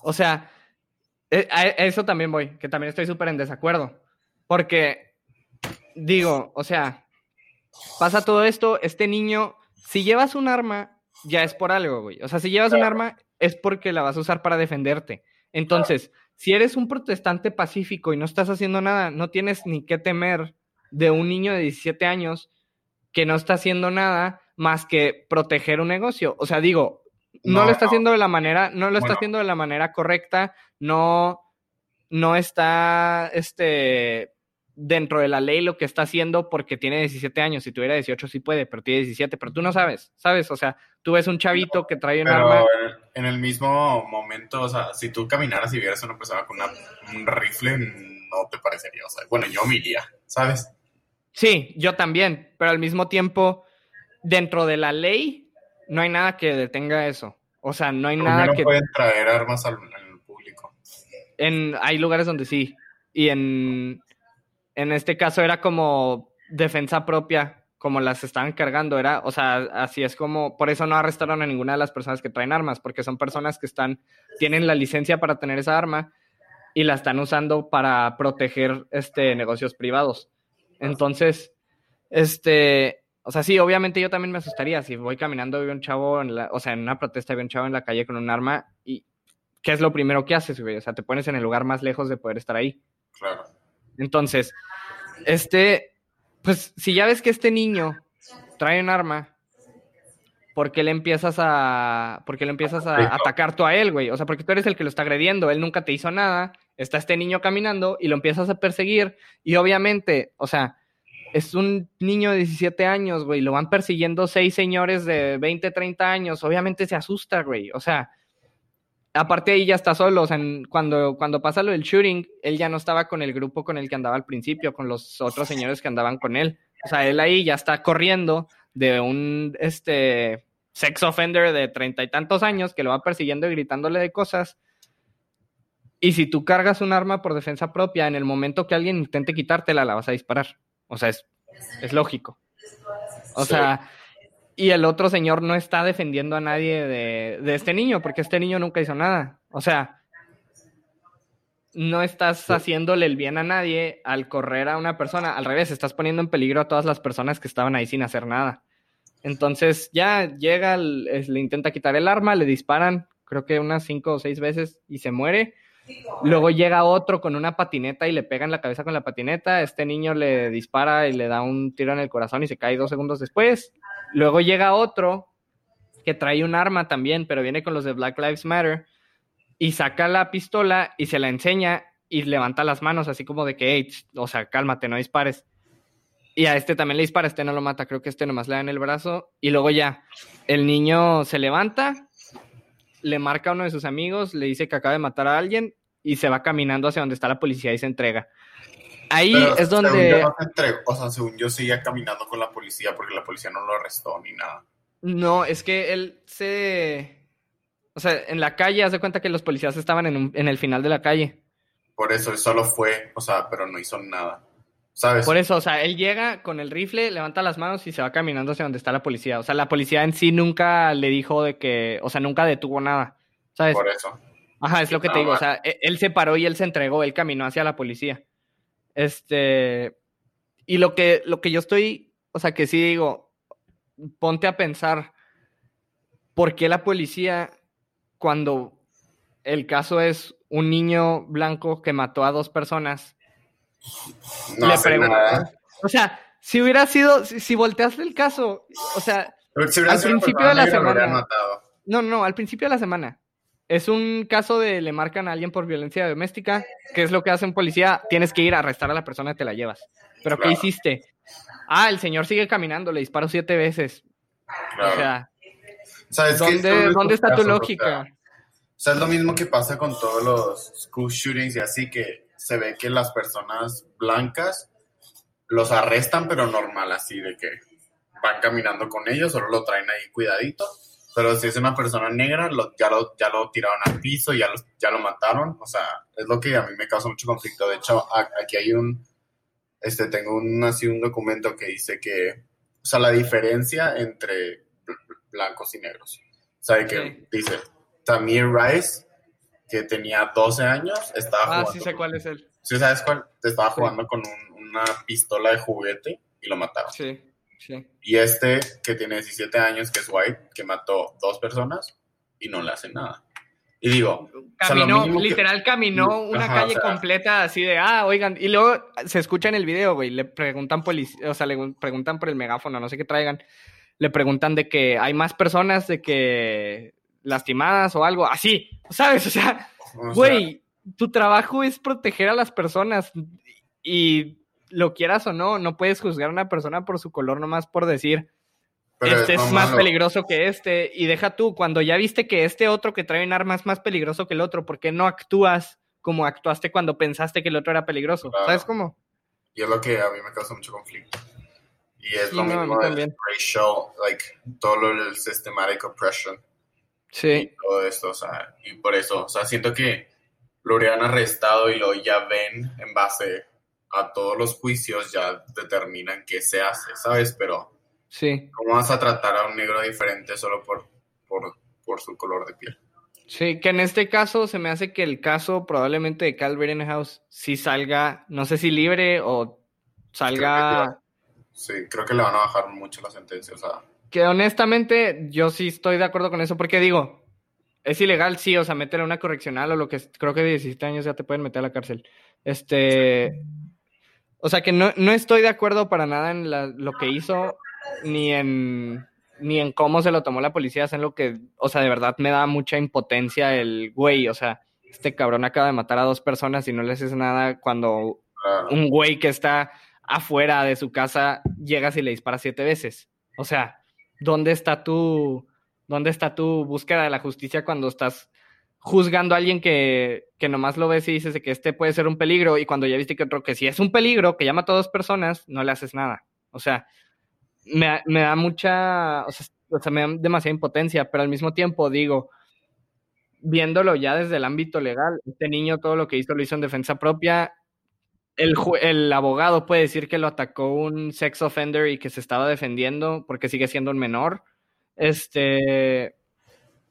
O sea, a eso también voy, que también estoy súper en desacuerdo. Porque, digo, o sea, pasa todo esto, este niño, si llevas un arma, ya es por algo, güey. O sea, si llevas un arma, es porque la vas a usar para defenderte. Entonces, si eres un protestante pacífico y no estás haciendo nada, no tienes ni qué temer de un niño de 17 años que no está haciendo nada más que proteger un negocio. O sea, digo, no, lo está haciendo de la manera, no lo está haciendo de la manera correcta, no, no está, este, dentro de la ley lo que está haciendo porque tiene 17 años. Si tuviera 18 sí puede, pero tiene 17, pero tú no sabes, ¿sabes? O sea, tú ves un chavito que trae un arma. En el mismo momento, o sea, si tú caminaras y vieras a una persona con un rifle, no te parecería, o sea, bueno, yo me iría, ¿sabes? Sí, yo también, pero al mismo tiempo, dentro de la ley, no hay nada que detenga eso. O sea, no hay nada no que... pueden traer armas al, público. En, hay lugares donde sí. Y en, en este caso era como defensa propia, como las estaban cargando, era, o sea, así es como, por eso no arrestaron a ninguna de las personas que traen armas, porque son personas que están, tienen la licencia para tener esa arma y la están usando para proteger este negocios privados. Entonces, este, o sea, sí, obviamente yo también me asustaría si voy caminando y veo un chavo, en la, o sea, en una protesta veo un chavo en la calle con un arma y ¿qué es lo primero que haces, güey? O sea, te pones en el lugar más lejos de poder estar ahí. Claro. Entonces, este, pues si ya ves que este niño trae un arma, ¿por qué le empiezas a, por le empiezas a atacar tú a él, güey? O sea, porque tú eres el que lo está agrediendo, él nunca te hizo nada, está este niño caminando y lo empiezas a perseguir y obviamente, o sea, es un niño de 17 años, güey, lo van persiguiendo seis señores de 20, 30 años, obviamente se asusta, güey, o sea, aparte ahí ya está solo, o sea, cuando, cuando pasa lo del shooting, él ya no estaba con el grupo con el que andaba al principio, con los otros señores que andaban con él. O sea, él ahí ya está corriendo de un este sex offender de treinta y tantos años que lo va persiguiendo y gritándole de cosas. Y si tú cargas un arma por defensa propia, en el momento que alguien intente quitártela, la vas a disparar. O sea, es, es lógico. O sea, y el otro señor no está defendiendo a nadie de, este niño, porque este niño nunca hizo nada. O sea, no estás haciéndole el bien a nadie al correr a una persona. Al revés, estás poniendo en peligro a todas las personas que estaban ahí sin hacer nada. Entonces ya llega, le intenta quitar el arma, le disparan, creo que unas cinco o seis veces y se muere. Luego llega otro con una patineta y le pega en la cabeza con la patineta. Este niño le dispara y le da un tiro en el corazón y se cae dos segundos después. Luego llega otro que trae un arma también, pero viene con los de Black Lives Matter y saca la pistola y se la enseña y levanta las manos así como de que, o sea, cálmate, no dispares. Y a este también le dispara, este no lo mata, creo que este nomás le da en el brazo. Y luego ya, el niño se levanta, le marca a uno de sus amigos, le dice que acaba de matar a alguien y se va caminando hacia donde está la policía y se entrega. Ahí es donde... o sea, según yo seguía caminando con la policía porque la policía no lo arrestó ni nada. No, es que él se... O sea, en la calle, hace cuenta que los policías estaban en, en el final de la calle. Por eso, él solo fue, o sea, pero no hizo nada. ¿Sabes? Por eso, o sea, él llega con el rifle, levanta las manos y se va caminando hacia donde está la policía. O sea, la policía en sí nunca le dijo de que, o sea, nunca detuvo nada. ¿Sabes? Por eso. Ajá, es lo que te digo. O sea, e, él se paró y él se entregó, él caminó hacia la policía. Este, y lo que, lo que yo estoy, o sea, que sí digo, ponte a pensar, ¿por qué la policía, cuando el caso es un niño blanco que mató a dos personas, no le pregunta? O sea, si hubiera sido, si, volteaste el caso, o sea, al principio de la semana. No, no, al principio de la semana. es un caso de le marcan a alguien por violencia doméstica, ¿qué es lo que hace un policía? Tienes que ir a arrestar a la persona y te la llevas. ¿Pero qué hiciste? Ah, el señor sigue caminando, le disparó siete veces. Claro. O sea, que ¿dónde, ¿dónde está tu lógica? O sea, es lo mismo que pasa con todos los school shootings y así que se ve que las personas blancas los arrestan, pero normal, así de que van caminando con ellos, solo lo traen ahí cuidadito. Pero si es una persona negra, lo- ya, lo, ya lo tiraron al piso, ya lo, ya lo mataron. O sea, es lo que a mí me causa mucho conflicto. De hecho, a- aquí hay un, este, tengo un, así un documento que dice que, o sea, la diferencia entre bl- blancos y negros. O sea, que dice, Tamir Rice, que tenía 12 años, estaba Ah, jugando. sí sé cuál es él. ¿Sí sabes cuál? Estaba Sí. jugando con un- una pistola de juguete y lo mataron. Sí, sí. Y este, que tiene 17 años, que es white, que mató dos personas y no le hace nada. Y digo, o sea, Caminó, mínimo que- literal caminó una Ajá, calle o sea- completa así de, ah, oigan, y luego se escucha en el video, güey, le preguntan polic- o sea, le preguntan por el megáfono, no sé qué traigan, le preguntan de que hay más personas de que lastimadas o algo, así, ¿sabes? O sea, o sea, güey, tu trabajo es proteger a las personas y lo quieras o no, no puedes juzgar a una persona por su color nomás por decir, pero este es más peligroso que este. Y deja tú, cuando ya viste que este otro que trae un arma es más peligroso que el otro, ¿por qué no actúas como actuaste cuando pensaste que el otro era peligroso? Claro. ¿Sabes cómo? Y es lo que a mí me causa mucho conflicto. Y es Sí, lo no, mismo del racial, like, todo lo del systematic oppression. Sí, todo esto, o sea, y por eso, o sea, siento que lo hubieran arrestado y lo ya ven en base a todos los juicios, ya determinan qué se hace, ¿sabes? Pero, sí, ¿cómo vas a tratar a un negro diferente solo por, por, por su color de piel? sí. Que en este caso se me hace que el caso probablemente de Cal Rittenhouse sí salga, no sé si libre o salga. Sí, creo que le van a bajar mucho la sentencia, o sea, Que honestamente yo sí estoy de acuerdo con eso, porque digo, es ilegal, sí, o sea, meterle a una correccional o lo que creo que de 17 años ya te pueden meter a la cárcel. Este, o sea que no, no estoy de acuerdo para nada en lo que hizo, ni en, ni en cómo se lo tomó la policía, es en lo que, o sea, de verdad me da mucha impotencia el güey, o sea, este cabrón acaba de matar a dos personas y no le haces nada cuando un güey que está afuera de su casa llegas y le disparas siete veces. O sea, ¿dónde está tu, dónde está tu búsqueda de la justicia cuando estás juzgando a alguien que, que nomás lo ves y dices que este puede ser un peligro y cuando ya viste que otro que si es un peligro, que llama a dos personas, no le haces nada? O sea, me, me da mucha, o o sea, me da demasiada impotencia, pero al mismo tiempo digo, viéndolo ya desde el ámbito legal, este niño todo lo que hizo lo hizo en defensa propia, el, abogado puede decir que lo atacó un sex offender y que se estaba defendiendo porque sigue siendo un menor. Este,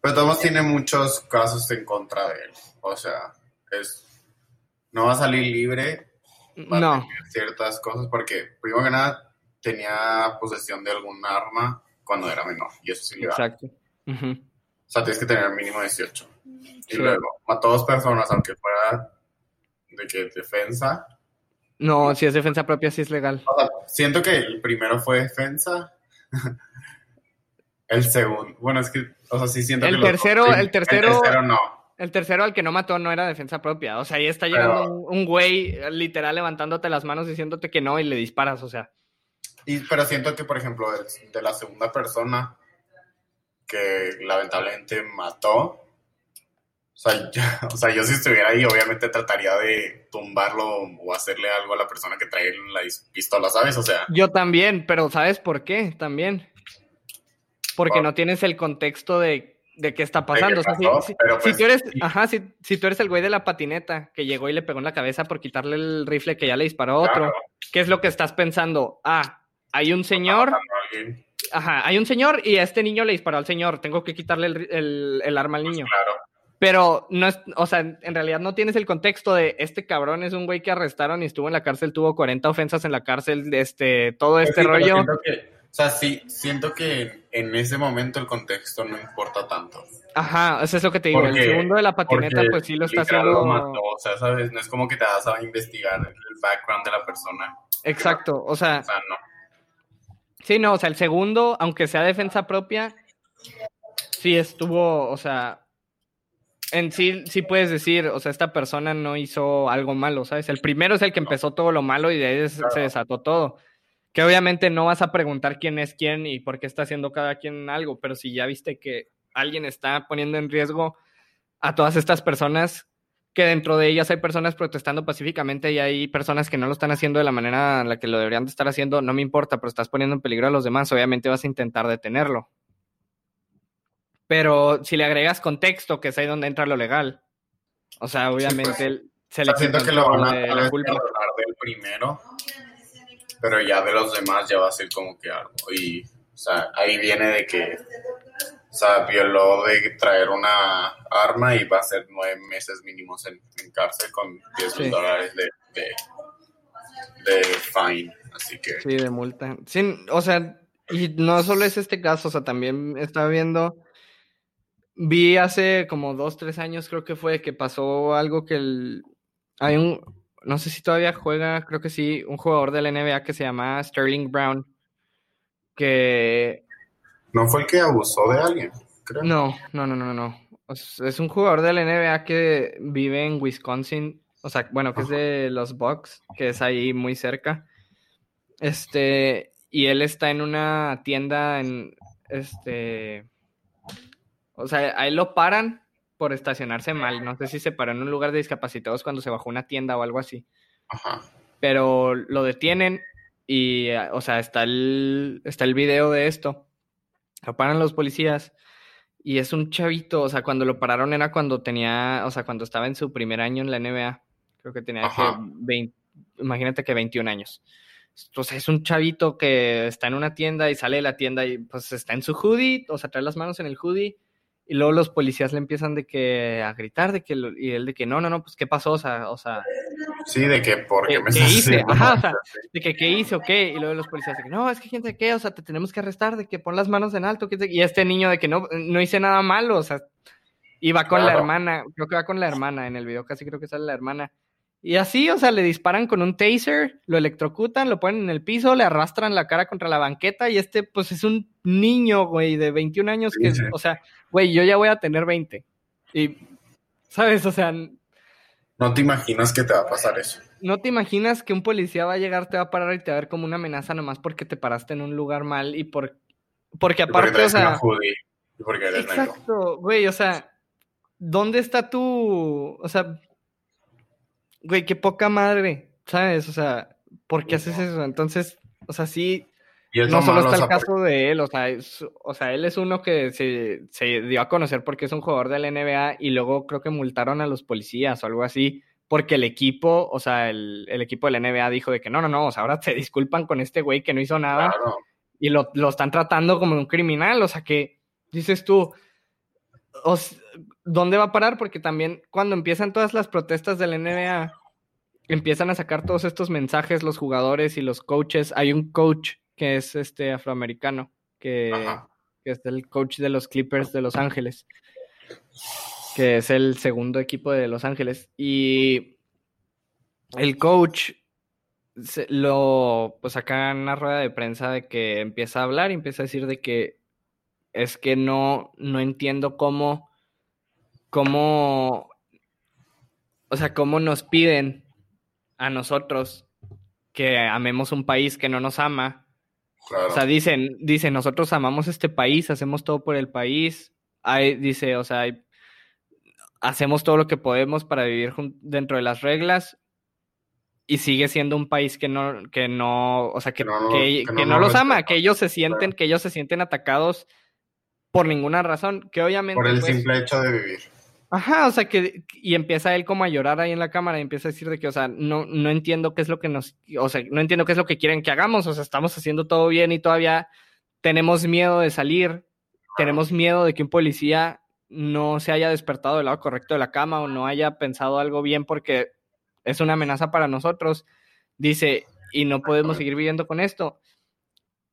pero Thomas tiene muchos casos en contra de él, o sea, es, no va a salir libre, no, ciertas cosas, porque primero que nada tenía posesión de algún arma cuando era menor, y eso sí le exacto. Ujú. O sea, tienes que tener mínimo 18. Y Sí. luego, mató a dos personas, aunque fuera de que defensa. No, si es defensa propia, sí es legal. O sea, siento que el primero fue defensa. el segundo, bueno, es que, o sea, sí siento El que los tercero- sí, el tercero- El tercero no. El tercero al que no mató no era defensa propia. O sea, ahí está llegando Pero- un, un güey literal levantándote las manos diciéndote que no y le disparas. O sea, Y, pero siento que, por ejemplo, de, de la segunda persona que lamentablemente mató, o sea, yo, o sea, yo si estuviera ahí, obviamente trataría de tumbarlo o hacerle algo a la persona que trae la pistola, ¿sabes? O sea, yo también, pero ¿sabes por qué? También. Porque Por- no tienes el contexto de, de qué está pasando. O sea, si, si- pues, tú eres, ajá, si, si tú eres el güey de la patineta que llegó y le pegó en la cabeza por quitarle el rifle que ya le disparó a otro. ¿qué es lo que estás pensando? Ah, hay un señor, a alguien, ajá, hay un señor y a este niño le disparó al señor, tengo que quitarle el, el- el arma al pues, niño. claro. Pero no es, o sea, en realidad no tienes el contexto de este cabrón es un güey que arrestaron y estuvo en la cárcel, tuvo 40 ofensas en la cárcel, este, todo Pues este sí, rollo. siento que- o sea, sí, siento que en ese momento el contexto no importa tanto. Ajá, eso es lo que te digo. Porque- el segundo de la patineta, pues sí lo está haciendo. lo mató, o sea, ¿sabes? No es como que te vas a investigar el background de la persona. Exacto, o sea, O sea, no. sí, no, o sea, el segundo, aunque sea defensa propia, sí estuvo, o sea, en sí, sí puedes decir, o sea, esta persona no hizo algo malo, ¿sabes? El primero es el que empezó todo lo malo y de ahí se desató todo. Que obviamente no vas a preguntar quién es quién y por qué está haciendo cada quien algo, pero si ya viste que alguien está poniendo en riesgo a todas estas personas, que dentro de ellas hay personas protestando pacíficamente y hay personas que no lo están haciendo de la manera en la que lo deberían de estar haciendo, no me importa, pero estás poniendo en peligro a los demás, obviamente vas a intentar detenerlo. Pero si le agregas contexto, que es ahí donde entra lo legal, o sea, obviamente se le siento que lo van a, la culpa. del primero, pero ya de los demás ya va a ser como que algo. Y, o sea, ahí viene de que o sea, violó de traer una arma y va a ser nueve meses mínimos en, cárcel con 10 mil dólares de, de, fine. Así que. Sí, de multa. Sí, o sea, y no solo es este caso, o sea, también estaba viendo. Vi hace como dos, tres años, creo que fue, que pasó algo que el. Hay un. No sé si todavía juega, creo que sí, un jugador de la NBA que se llama Sterling Brown. Que ¿No fue el que abusó de alguien? Creo. No, no, no, no, no. Es un jugador de la NBA que vive en Wisconsin, o sea, bueno, que es de los Bucks, que es ahí muy cerca. Este, y él está en una tienda en, este, o sea, ahí lo paran por estacionarse mal. No sé si se paró en un lugar de discapacitados cuando se bajó una tienda o algo así. Ajá. Pero lo detienen y, o sea, está el, está el video de esto. Lo paran los policías y es un chavito, o sea, cuando lo pararon era cuando tenía, o sea, cuando estaba en su primer año en la NBA, creo que tenía que 20, imagínate que 21 años. O sea, es un chavito que está en una tienda y sale de la tienda y pues está en su hoodie, o sea, trae las manos en el hoodie y luego los policías le empiezan de que a gritar de que y él de que no, no, no, pues qué pasó, o sea, o sea, sí, de que por qué, me ¿qué hice? Ajá, o sea, de que qué hice o qué, y luego los policías de que no, es que gente qué, o sea, te tenemos que arrestar, de que pon las manos en alto, y este niño de que no no hice nada malo, o sea, iba con la hermana, creo que va con la hermana en el video, casi creo que sale la hermana. Y así, o sea, le disparan con un taser, lo electrocutan, lo ponen en el piso, le arrastran la cara contra la banqueta y este, pues es un niño, güey, de 21 años que, o sea, güey, yo ya voy a tener 20. Y, ¿sabes? O sea... No te imaginas que te va a pasar eso. No te imaginas que un policía va a llegar, te va a parar y te va a ver como una amenaza nomás porque te paraste en un lugar mal y por... Porque aparte, o sea... porque eres exacto, güey, o sea, ¿dónde está tu... O sea güey, qué poca madre, ¿sabes? O sea, ¿por qué haces eso? Entonces, o sea, sí, no solo está el caso de él, o sea, o sea, él es uno que se, se, dio a conocer porque es un jugador de la NBA y luego creo que multaron a los policías o algo así, porque el equipo, o sea, el, equipo de la NBA dijo de que no, no, no, o sea, ahora se disculpan con este güey que no hizo nada y lo, lo, están tratando como un criminal, o sea, que dices tú, ¿dónde va a parar? Porque también cuando empiezan todas las protestas de la NBA, empiezan a sacar todos estos mensajes los jugadores y los coaches. Hay un coach que es este afroamericano, que, es el coach de los Clippers de Los Ángeles, que es el segundo equipo de Los Ángeles. Y el coach lo pues acá en una rueda de prensa de que empieza a hablar y empieza a decir de que es que no, no entiendo cómo, cómo, o sea, cómo nos piden a nosotros que amemos un país que no nos ama. O sea, dicen, dicen, nosotros amamos este país, hacemos todo por el país. Hay, dice, o sea, hacemos todo lo que podemos para vivir dentro de las reglas y sigue siendo un país que no, que no, o sea, que, que, no, los ama, que ellos se sienten, que ellos se sienten atacados por ninguna razón, que obviamente... Por el pues simple hecho de vivir. Ajá, o sea, que, y empieza él como a llorar ahí en la cámara y empieza a decir de que, o sea, no, no entiendo qué es lo que nos, o sea, no entiendo qué es lo que quieren que hagamos, o sea, estamos haciendo todo bien y todavía tenemos miedo de salir, tenemos miedo de que un policía no se haya despertado del lado correcto de la cama o no haya pensado algo bien porque es una amenaza para nosotros. Dice, y no podemos seguir viviendo con esto.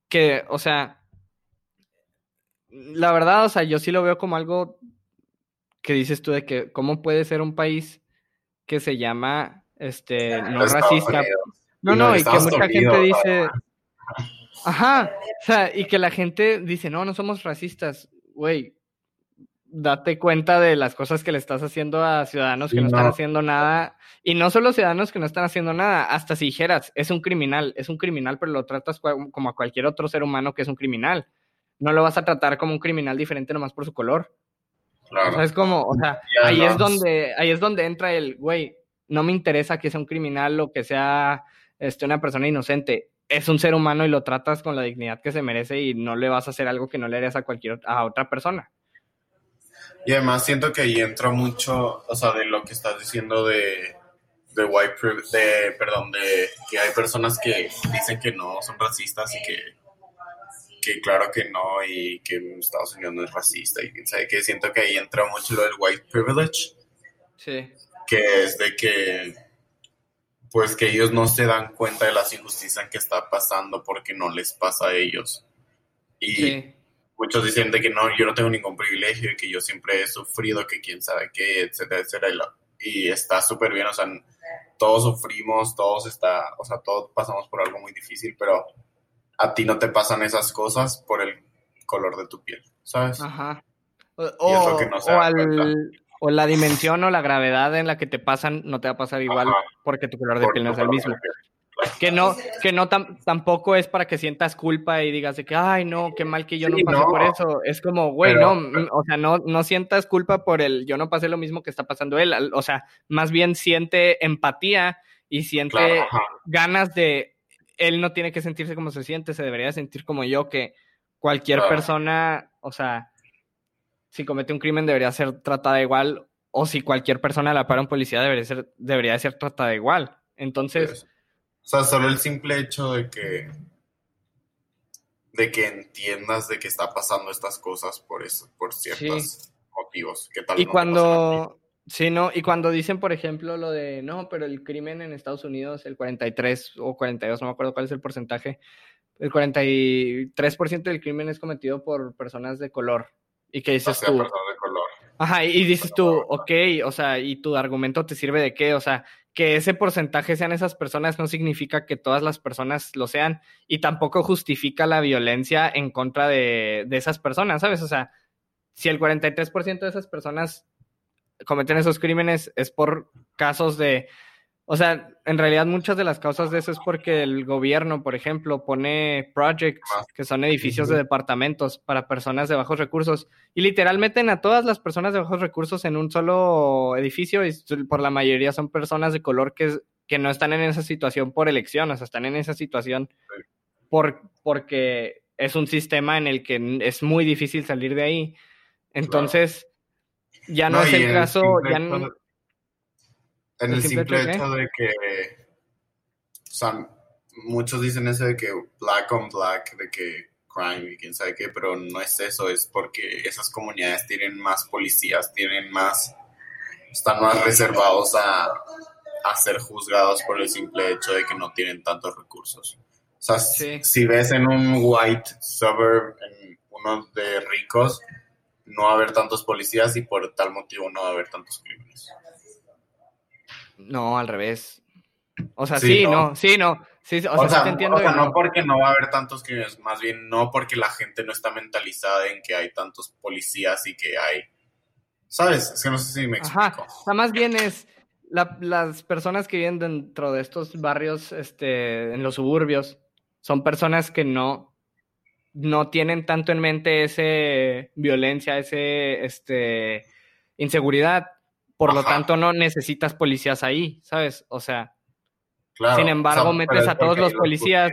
Que, o sea, la verdad, o sea, yo sí lo veo como algo que dices tú de que cómo puede ser un país que se llama este no racista. No, no, y que mucha gente dice Ajá, o sea, y que la gente dice, "No, no somos racistas." Güey, date cuenta de las cosas que le estás haciendo a ciudadanos que no, están haciendo nada. Y no solo ciudadanos que no están haciendo nada, hasta si dijeras, es un criminal, es un criminal, pero lo tratas como a cualquier otro ser humano que es un criminal. No lo vas a tratar como un criminal diferente nomás por su color. Claro. O sea, es como, o sea, ahí es donde, ahí es donde entra el, güey, no me interesa que sea un criminal o que sea este, una persona inocente. Es un ser humano y lo tratas con la dignidad que se merece y no le vas a hacer algo que no le harías a cualquier a otra persona. Y además siento que ahí entra mucho, o sea, de lo que estás diciendo de, de white de, perdón, de que hay personas que dicen que no son racistas y que, que claro que no y que Estados Unidos no es racista y sabe que siento que ahí entra mucho lo del white privilege. Sí. Que es de que pues que ellos no se dan cuenta de las injusticias que está pasando porque no les pasa a ellos. Y sí muchos dicen de que no, yo no tengo ningún privilegio y que yo siempre he sufrido, que quién sabe qué, etcétera, etcétera. Y, está súper bien, o sea, todos sufrimos, todos está, o sea, todos pasamos por algo muy difícil, pero a ti no te pasan esas cosas por el color de tu piel, ¿sabes? Ajá. O, o, la dimensión o la gravedad en la que te pasan no te va a pasar igual porque tu color de piel no es el mismo. Que no, que no tampoco es para que sientas culpa y digas de que, ay, no, qué mal que yo no pasé por eso. Es como, güey, no, o sea, no, no sientas culpa por el, yo no pasé lo mismo que está pasando él. O sea, más bien siente empatía y siente ganas de, él no tiene que sentirse como se siente, se debería sentir como yo, que cualquier persona, o sea, si comete un crimen debería ser tratada igual, o si cualquier persona la para un policía debería ser, debería ser tratada igual. Entonces... O sea, solo el simple hecho de que de que entiendas de que está pasando estas cosas por eso, por ciertos motivos. Que tal y cuando sí, no, y cuando dicen, por ejemplo, lo de no, pero el crimen en Estados Unidos, el 43 o 42, no me acuerdo cuál es el porcentaje, el 43% del crimen es cometido por personas de color. ¿Y qué dices tú? Ajá, y dices tú, ok, o sea, ¿y tu argumento te sirve de qué? O sea, que ese porcentaje sean esas personas no significa que todas las personas lo sean y tampoco justifica la violencia en contra de, de esas personas, ¿sabes? O sea, si el 43% de esas personas cometen esos crímenes es por casos de o sea, en realidad muchas de las causas de eso es porque el gobierno, por ejemplo, pone projects, que son edificios de departamentos para personas de bajos recursos, y literal meten a todas las personas de bajos recursos en un solo edificio, y por la mayoría son personas de color que, que no están en esa situación por elección, o sea, están en esa situación por, porque es un sistema en el que es muy difícil salir de ahí. Entonces, ya no, es el caso, ya no, en el, simple, hecho de que, o sea, muchos dicen eso de que black on black, de que crime y quién sabe qué, pero no es eso, es porque esas comunidades tienen más policías, tienen más, están más reservados a, a ser juzgados por el simple hecho de que no tienen tantos recursos. O sea, si ves en un white suburb, en uno de ricos, no va a haber tantos policías y por tal motivo no va a haber tantos crímenes. No, al revés. O sea, sí, no. sí, no. Sí, o, sea, te entiendo. O sea, no porque no va a haber tantos crímenes, más bien no porque la gente no está mentalizada en que hay tantos policías y que hay. ¿Sabes? Es que no sé si me explico. Ajá. O sea, más bien es las personas que viven dentro de estos barrios, este, en los suburbios, son personas que no, no tienen tanto en mente ese violencia, ese, este, inseguridad por lo tanto, no necesitas policías ahí, ¿sabes? O sea, sin embargo, metes a todos los policías.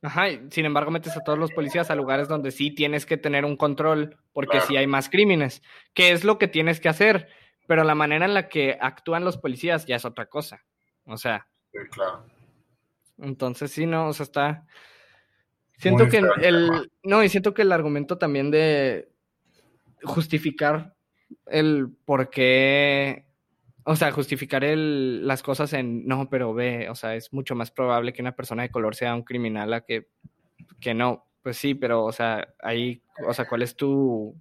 Ajá, sin embargo, metes a todos los policías a lugares donde sí tienes que tener un control porque sí hay más crímenes, que es lo que tienes que hacer, pero la manera en la que actúan los policías ya es otra cosa. O sea. Sí, claro. Entonces, sí, no, o sea, está. Siento que el. No, y siento que el argumento también de justificar el por qué, o sea, justificar el, las cosas en, no, pero ve, o sea, es mucho más probable que una persona de color sea un criminal a que, que no. Pues sí, pero, o sea, ahí, o sea, ¿cuál es tu,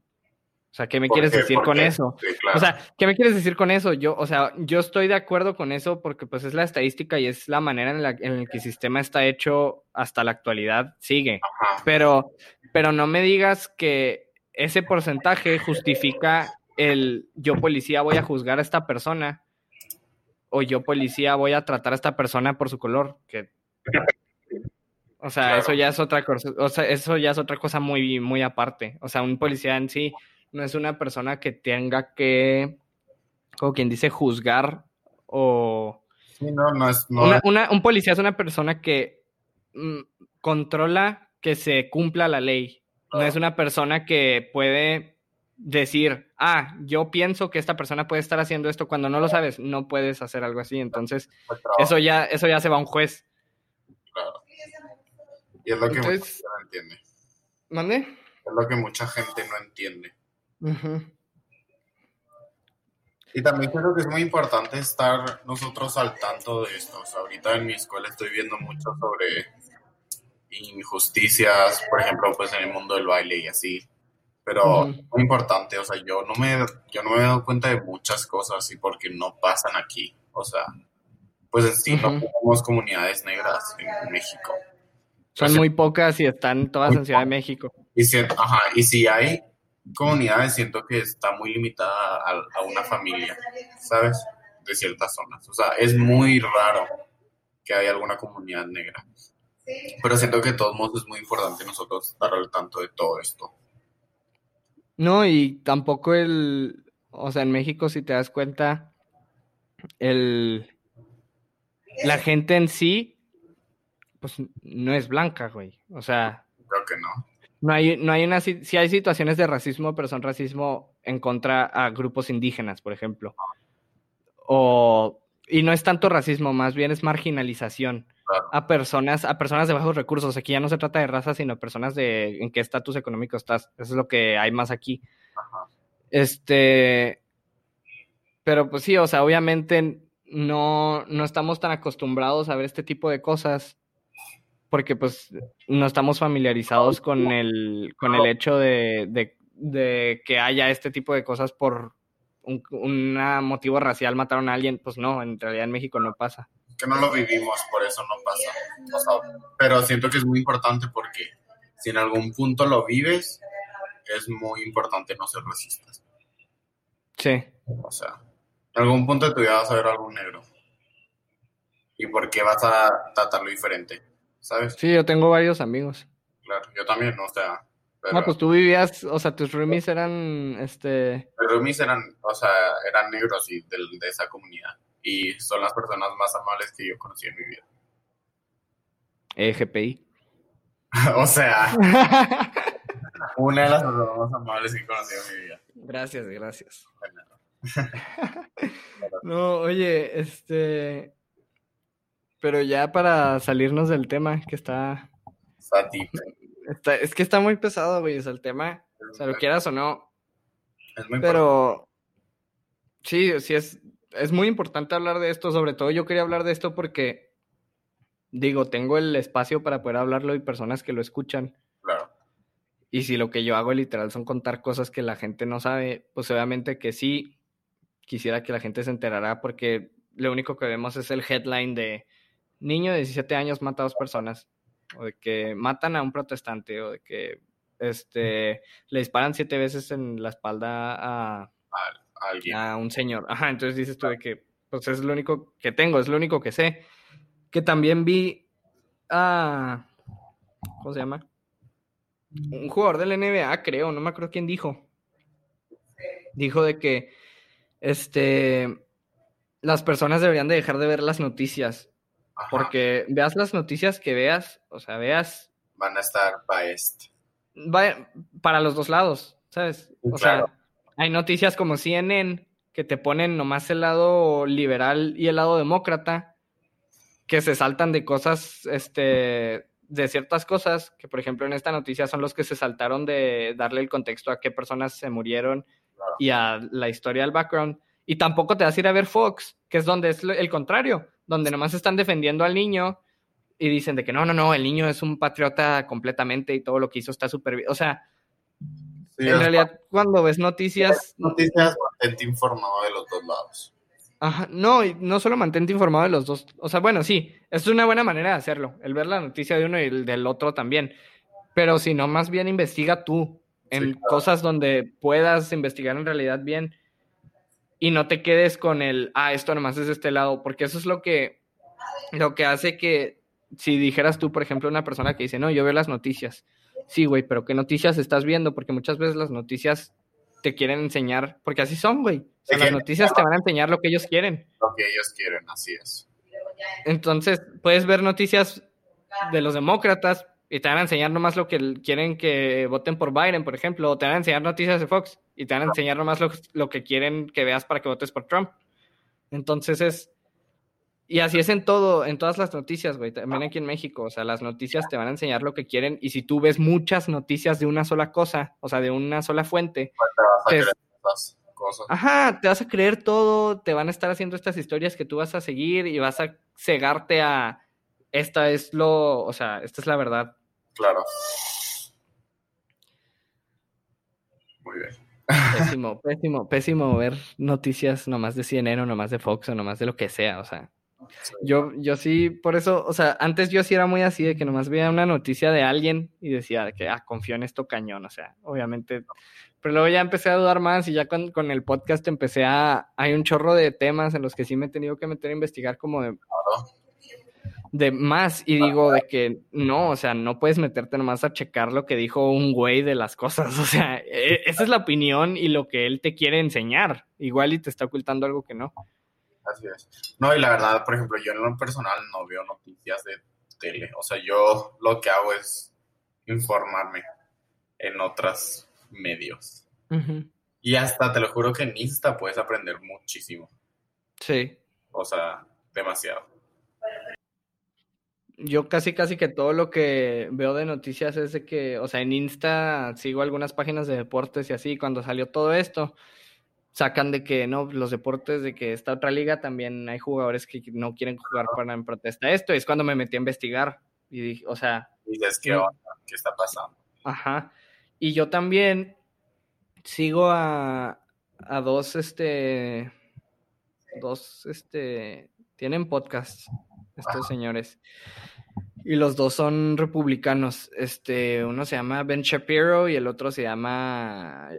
o sea, ¿qué me quieres decir con eso? O sea, ¿qué me quieres decir con eso? Yo, o sea, yo estoy de acuerdo con eso porque pues es la estadística y es la manera en la, en que el sistema está hecho hasta la actualidad, sigue. Pero, pero no me digas que ese porcentaje justifica el yo policía voy a juzgar a esta persona o yo policía voy a tratar a esta persona por su color, que o sea, eso ya es otra cosa, o sea, eso ya es otra cosa muy muy aparte. O sea, un policía en sí no es una persona que tenga que como quien dice juzgar o Sí, no, no es. No una- es- una- un policía es una persona que mm, controla que se cumpla la ley. No es una persona que puede decir, ah, yo pienso que esta persona puede estar haciendo esto cuando no lo sabes, no puedes hacer algo así. Entonces, trabajo, eso ya, eso ya se va a un juez. claro. Y es lo que mucha gente no entiende. ¿Mande? Es lo que mucha gente no entiende. Ujú. Y también creo que es muy importante estar nosotros al tanto de esto. O sea, ahorita en mi escuela estoy viendo mucho sobre injusticias, por ejemplo, pues en el mundo del baile y así. Pero Ujú. es muy importante, o sea, yo no me yo no me he dado cuenta de muchas cosas y porque no pasan aquí. O sea, pues en sí no tenemos comunidades negras en México. Son muy pocas y están todas en Ciudad de México. Y si, ajá, y si hay comunidades, siento que está muy limitada a, a una familia, ¿sabes? De ciertas zonas. O sea, es muy raro que haya alguna comunidad negra. Pero siento que de todos modos es muy importante nosotros estar al tanto de todo esto. No, y tampoco el, o sea, en México, si te das cuenta, el, la gente en sí, pues no es blanca, güey. O sea, Creo que no. No hay, no hay una, si hay situaciones de racismo, pero son racismo en contra a grupos indígenas, por ejemplo. O, y no es tanto racismo, más bien es marginalización Claro. a personas, a personas de bajos recursos. Aquí ya no se trata de raza, sino personas de en qué estatus económico estás. Eso es lo que hay más aquí. Ajá. Este, pero pues sí, o sea, obviamente no, no estamos tan acostumbrados a ver este tipo de cosas porque pues no estamos familiarizados con el, con el hecho de, de- de que haya este tipo de cosas por un una motivo racial mataron a alguien, pues no, en realidad en México no pasa. Que no lo vivimos, por eso no pasa. O sea, pero siento que es muy importante porque si en algún punto lo vives, es muy importante no ser racistas. Sí, O sea, en algún punto de tu vida vas a ver algo negro. ¿Y por qué vas a tratarlo diferente? ¿Sabes? sí, yo tengo varios amigos. Claro, yo también, o sea. Pero No, pues tú vivías, o sea, tus roomies eran, este, los roomies eran, o sea, eran negros y del- de, esa comunidad. Y son las personas más amables que yo conocí en mi vida. EGPI. o sea, una de las personas más amables que conocí en mi vida. Gracias, gracias. No, oye, este, pero ya para salirnos del tema, que está, Está está- es que está muy pesado, güey, sea, el tema, o sea, lo quieras o no, Es muy importante. pero sí, sí es, es muy importante hablar de esto, sobre todo yo quería hablar de esto porque, digo, tengo el espacio para poder hablarlo y personas que lo escuchan. Claro. Y si lo que yo hago literal son contar cosas que la gente no sabe, pues obviamente que sí, quisiera que la gente se enterara porque lo único que vemos es el headline de niño de 17 años mata a dos personas, o de que matan a un protestante, o de que este, le disparan siete veces en la espalda a, Alguien. a un señor. Ajá, entonces dices tú de que, pues es lo único que tengo, es lo único que sé. Que también vi a, ¿cómo se llama? Un jugador del NBA, creo, no me acuerdo quién dijo. Dijo de que, este, las personas deberían de dejar de ver las noticias, Ajá. porque veas las noticias que veas, o sea, veas, Van a estar biased. va para los dos lados, ¿sabes? O Claro. sea, hay noticias como CNN que te ponen nomás el lado liberal y el lado demócrata, que se saltan de cosas, este, de ciertas cosas, que por ejemplo en esta noticia son los que se saltaron de darle el contexto a qué personas se murieron Claro. y a la historia del background. Y tampoco te vas a ir a ver Fox, que es donde es el contrario, donde nomás están defendiendo al niño y dicen de que no, no, no, el niño es un patriota completamente y todo lo que hizo está súper bien. O sea, Sí, en realidad cuando ves noticias, Noticias, mantente informado de los dos lados. Ajá, no, y no solo mantente informado de los dos. O sea, bueno, sí, es una buena manera de hacerlo, el ver la noticia de uno y el del otro también. Pero si no, más bien investiga tú. en cosas donde puedas investigar en realidad bien y no te quedes con el, ah, esto nomás es de este lado, porque eso es lo que, lo que hace que si dijeras tú, por ejemplo, una persona que dice, no, yo veo las noticias. Sí, güey, pero ¿qué noticias estás viendo? Porque muchas veces las noticias te quieren enseñar, porque así son, güey. las noticias te van a enseñar lo que ellos quieren. Lo que ellos quieren, así es. Entonces, puedes ver noticias de los demócratas y te van a enseñar nomás lo que quieren que voten por Biden, por ejemplo, o te van a enseñar noticias de Fox y te van a enseñar nomás lo, lo que quieren que veas para que votes por Trump. Entonces es, y así es en todo, en todas las noticias, güey, también aquí en México, o sea, las noticias te van a enseñar lo que quieren y si tú ves muchas noticias de una sola cosa, o sea, de una sola fuente, pues te vas a cosas. Ajá, te vas a creer todo, te van a estar haciendo estas historias que tú vas a seguir y vas a cegarte a esta es lo, o sea, esta es la verdad. Claro. Muy bien. Pésimo, pésimo, pésimo ver noticias nomás de CNN o nomás de Fox o nomás de lo que sea, o sea. Yo, yo sí, por eso, o sea, antes yo sí era muy así de que nomás veía una noticia de alguien y decía que, ah, confío en esto cañón, o sea, obviamente. Pero luego ya empecé a dudar más y ya con, con el podcast empecé a, hay un chorro de temas en los que sí me he tenido que meter a investigar como de, de más y digo de que no, o sea, no puedes meterte nomás a checar lo que dijo un güey de las cosas, o sea, e, esa es la opinión y lo que él te quiere enseñar, igual y te está ocultando algo que no. Así es. No, y la verdad, por ejemplo, yo en lo personal no veo noticias de tele. O sea, yo lo que hago es informarme en otros medios. Y hasta, te lo juro que en Insta puedes aprender muchísimo. Sí. O sea, demasiado. Yo casi, casi que todo lo que veo de noticias es de que, o sea, en Insta sigo algunas páginas de deportes y así, cuando salió todo esto, sacan de que no, los deportes, de que esta otra liga también hay jugadores que no quieren jugar para en protesta esto. es cuando me metí a investigar y dije, o sea. Y dices, ¿qué onda? ¿Qué está pasando? Ajá. Y yo también sigo a, a dos, este, dos, este, tienen podcast estos señores. Y los dos son republicanos. Este, uno se llama Ben Shapiro y el otro se llama.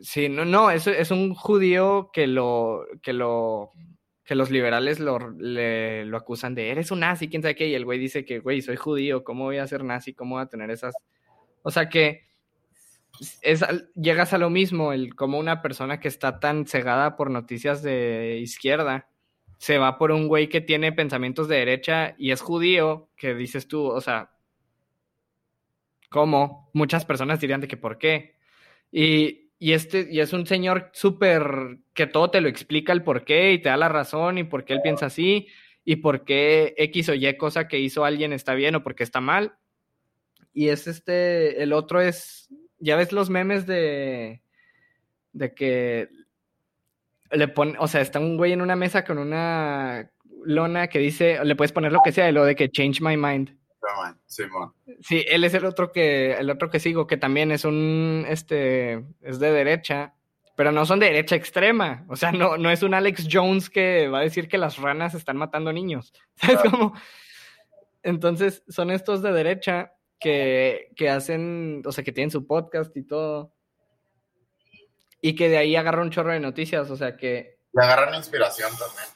Sí, no, no, es, es un judío que lo, que lo, que los liberales lo, lo acusan de, eres un nazi, quién sabe qué, y el güey dice que, güey, soy judío, ¿cómo voy a ser nazi? ¿Cómo voy a tener esas? O sea que es, llegas a lo mismo, el como una persona que está tan cegada por noticias de izquierda, se va por un güey que tiene pensamientos de derecha y es judío, que dices tú, o sea, ¿cómo? Muchas personas dirían de que por qué. Y y, este, y es un señor súper que todo te lo explica el por qué y te da la razón y por qué él piensa así y por qué X o Y cosa que hizo alguien está bien o porque está mal. Y es este, el otro es, ya ves los memes de, de que le pone, o sea, está un güey en una mesa con una lona que dice, le puedes poner lo que sea y lo de que change my mind. Sí, él es el otro que, el otro que sigo, que también es un, este, es de derecha, pero no son de derecha extrema. O sea, no, no es un Alex Jones que va a decir que las ranas están matando niños. ¿Sabes cómo? Entonces, son estos de derecha que, que hacen, o sea, que tienen su podcast y todo. Y que de ahí agarran un chorro de noticias, o sea que... Le agarran inspiración también.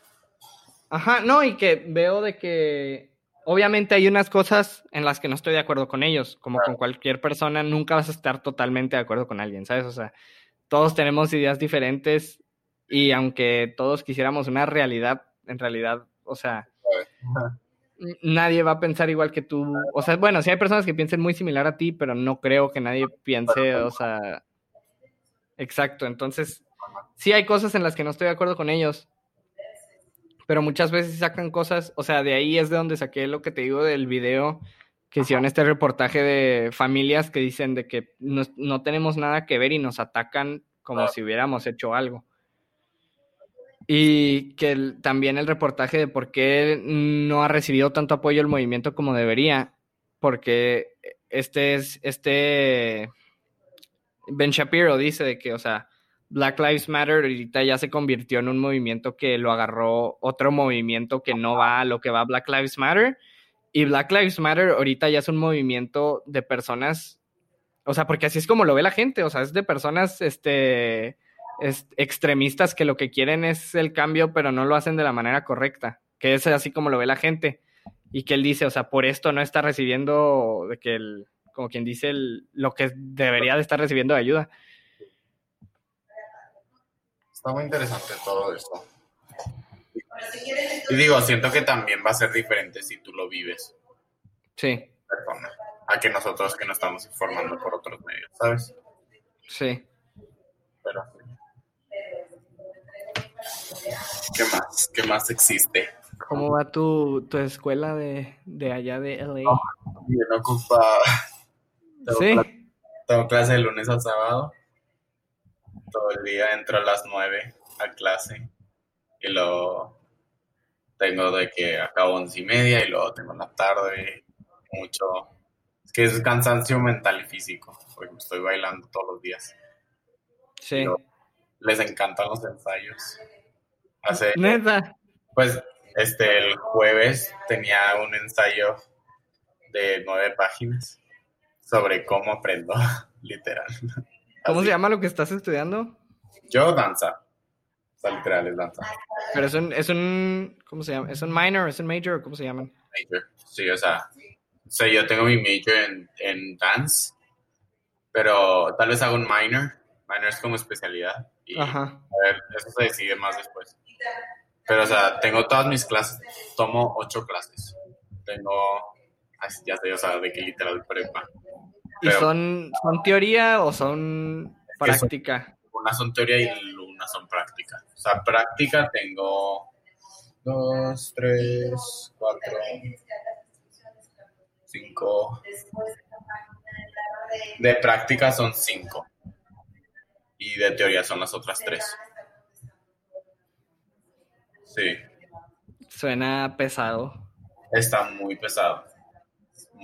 Ajá, no, y que veo de que obviamente hay unas cosas en las que no estoy de acuerdo con ellos, como con cualquier persona, nunca vas a estar totalmente de acuerdo con alguien, ¿sabes? O sea, todos tenemos ideas diferentes y aunque todos quisiéramos una realidad, en realidad, o sea, nadie va a pensar igual que tú. O sea, bueno, sí hay personas que piensen muy similar a ti, pero no creo que nadie piense, o sea, exacto. Entonces, sí hay cosas en las que no estoy de acuerdo con ellos, pero muchas veces sacan cosas, o sea, de ahí es de donde saqué lo que te digo del video que hicieron este reportaje de familias que dicen de que no, tenemos nada que ver y nos atacan como si hubiéramos hecho algo. Y que también el reportaje de por qué no ha recibido tanto apoyo el movimiento como debería, porque este es, este Ben Shapiro dice de que, o sea, Black Lives Matter ahorita ya se convirtió en un movimiento que lo agarró otro movimiento que no va a lo que va Black Lives Matter. Y Black Lives Matter ahorita ya es un movimiento de personas O sea, porque así es como lo ve la gente, o sea, es de personas, este, es- extremistas que lo que quieren es el cambio, pero no lo hacen de la manera correcta, que es así como lo ve la gente. Y que él dice, o sea, por esto no está recibiendo, de que el, como quien dice, el- lo que debería de estar recibiendo de ayuda. Está muy interesante todo esto. Y digo, siento que también va a ser diferente si tú lo vives, Sí, persona, a que nosotros que nos estamos informando por otros medios, ¿sabes? sí. Pero ¿Qué más? ¿Qué más existe? ¿Cómo va tu, tu escuela de, de allá de LA? Bien ocupada. Tengo, Sí, clase, tengo clase de lunes a sábado. Todo el día entro a las 9 a clase. Y luego tengo de que acabo once y media y luego tengo la tarde. Mucho. Es que es cansancio mental y físico. Porque estoy bailando todos los días. sí. Les encantan los ensayos. Hace, Neta. pues, este, el jueves tenía un ensayo de nueve páginas sobre cómo aprendo, literal. ¿Cómo Así. se llama lo que estás estudiando? Yo danza. O sea, literal es danza. Pero es un, es un, ¿cómo se llama? ¿Es un minor? ¿Es un major? ¿Cómo se llaman? Major. Sí, o sea, o sea, yo tengo mi major en, en dance, pero tal vez hago un minor. Minor es como especialidad. Y Ajá. a ver, eso se decide más después. Pero, o sea, tengo todas mis clases, tomo ocho clases. Tengo, ay, ya sé, o sea, de que literal prepa. ¿Y Pero- son, son teoría o son que son- práctica? Unas son teoría y unas son práctica. O sea, práctica tengo dos, tres, cuatro, cinco. De práctica son cinco. Y de teoría son las otras tres. Sí, Suena pesado. está muy pesado.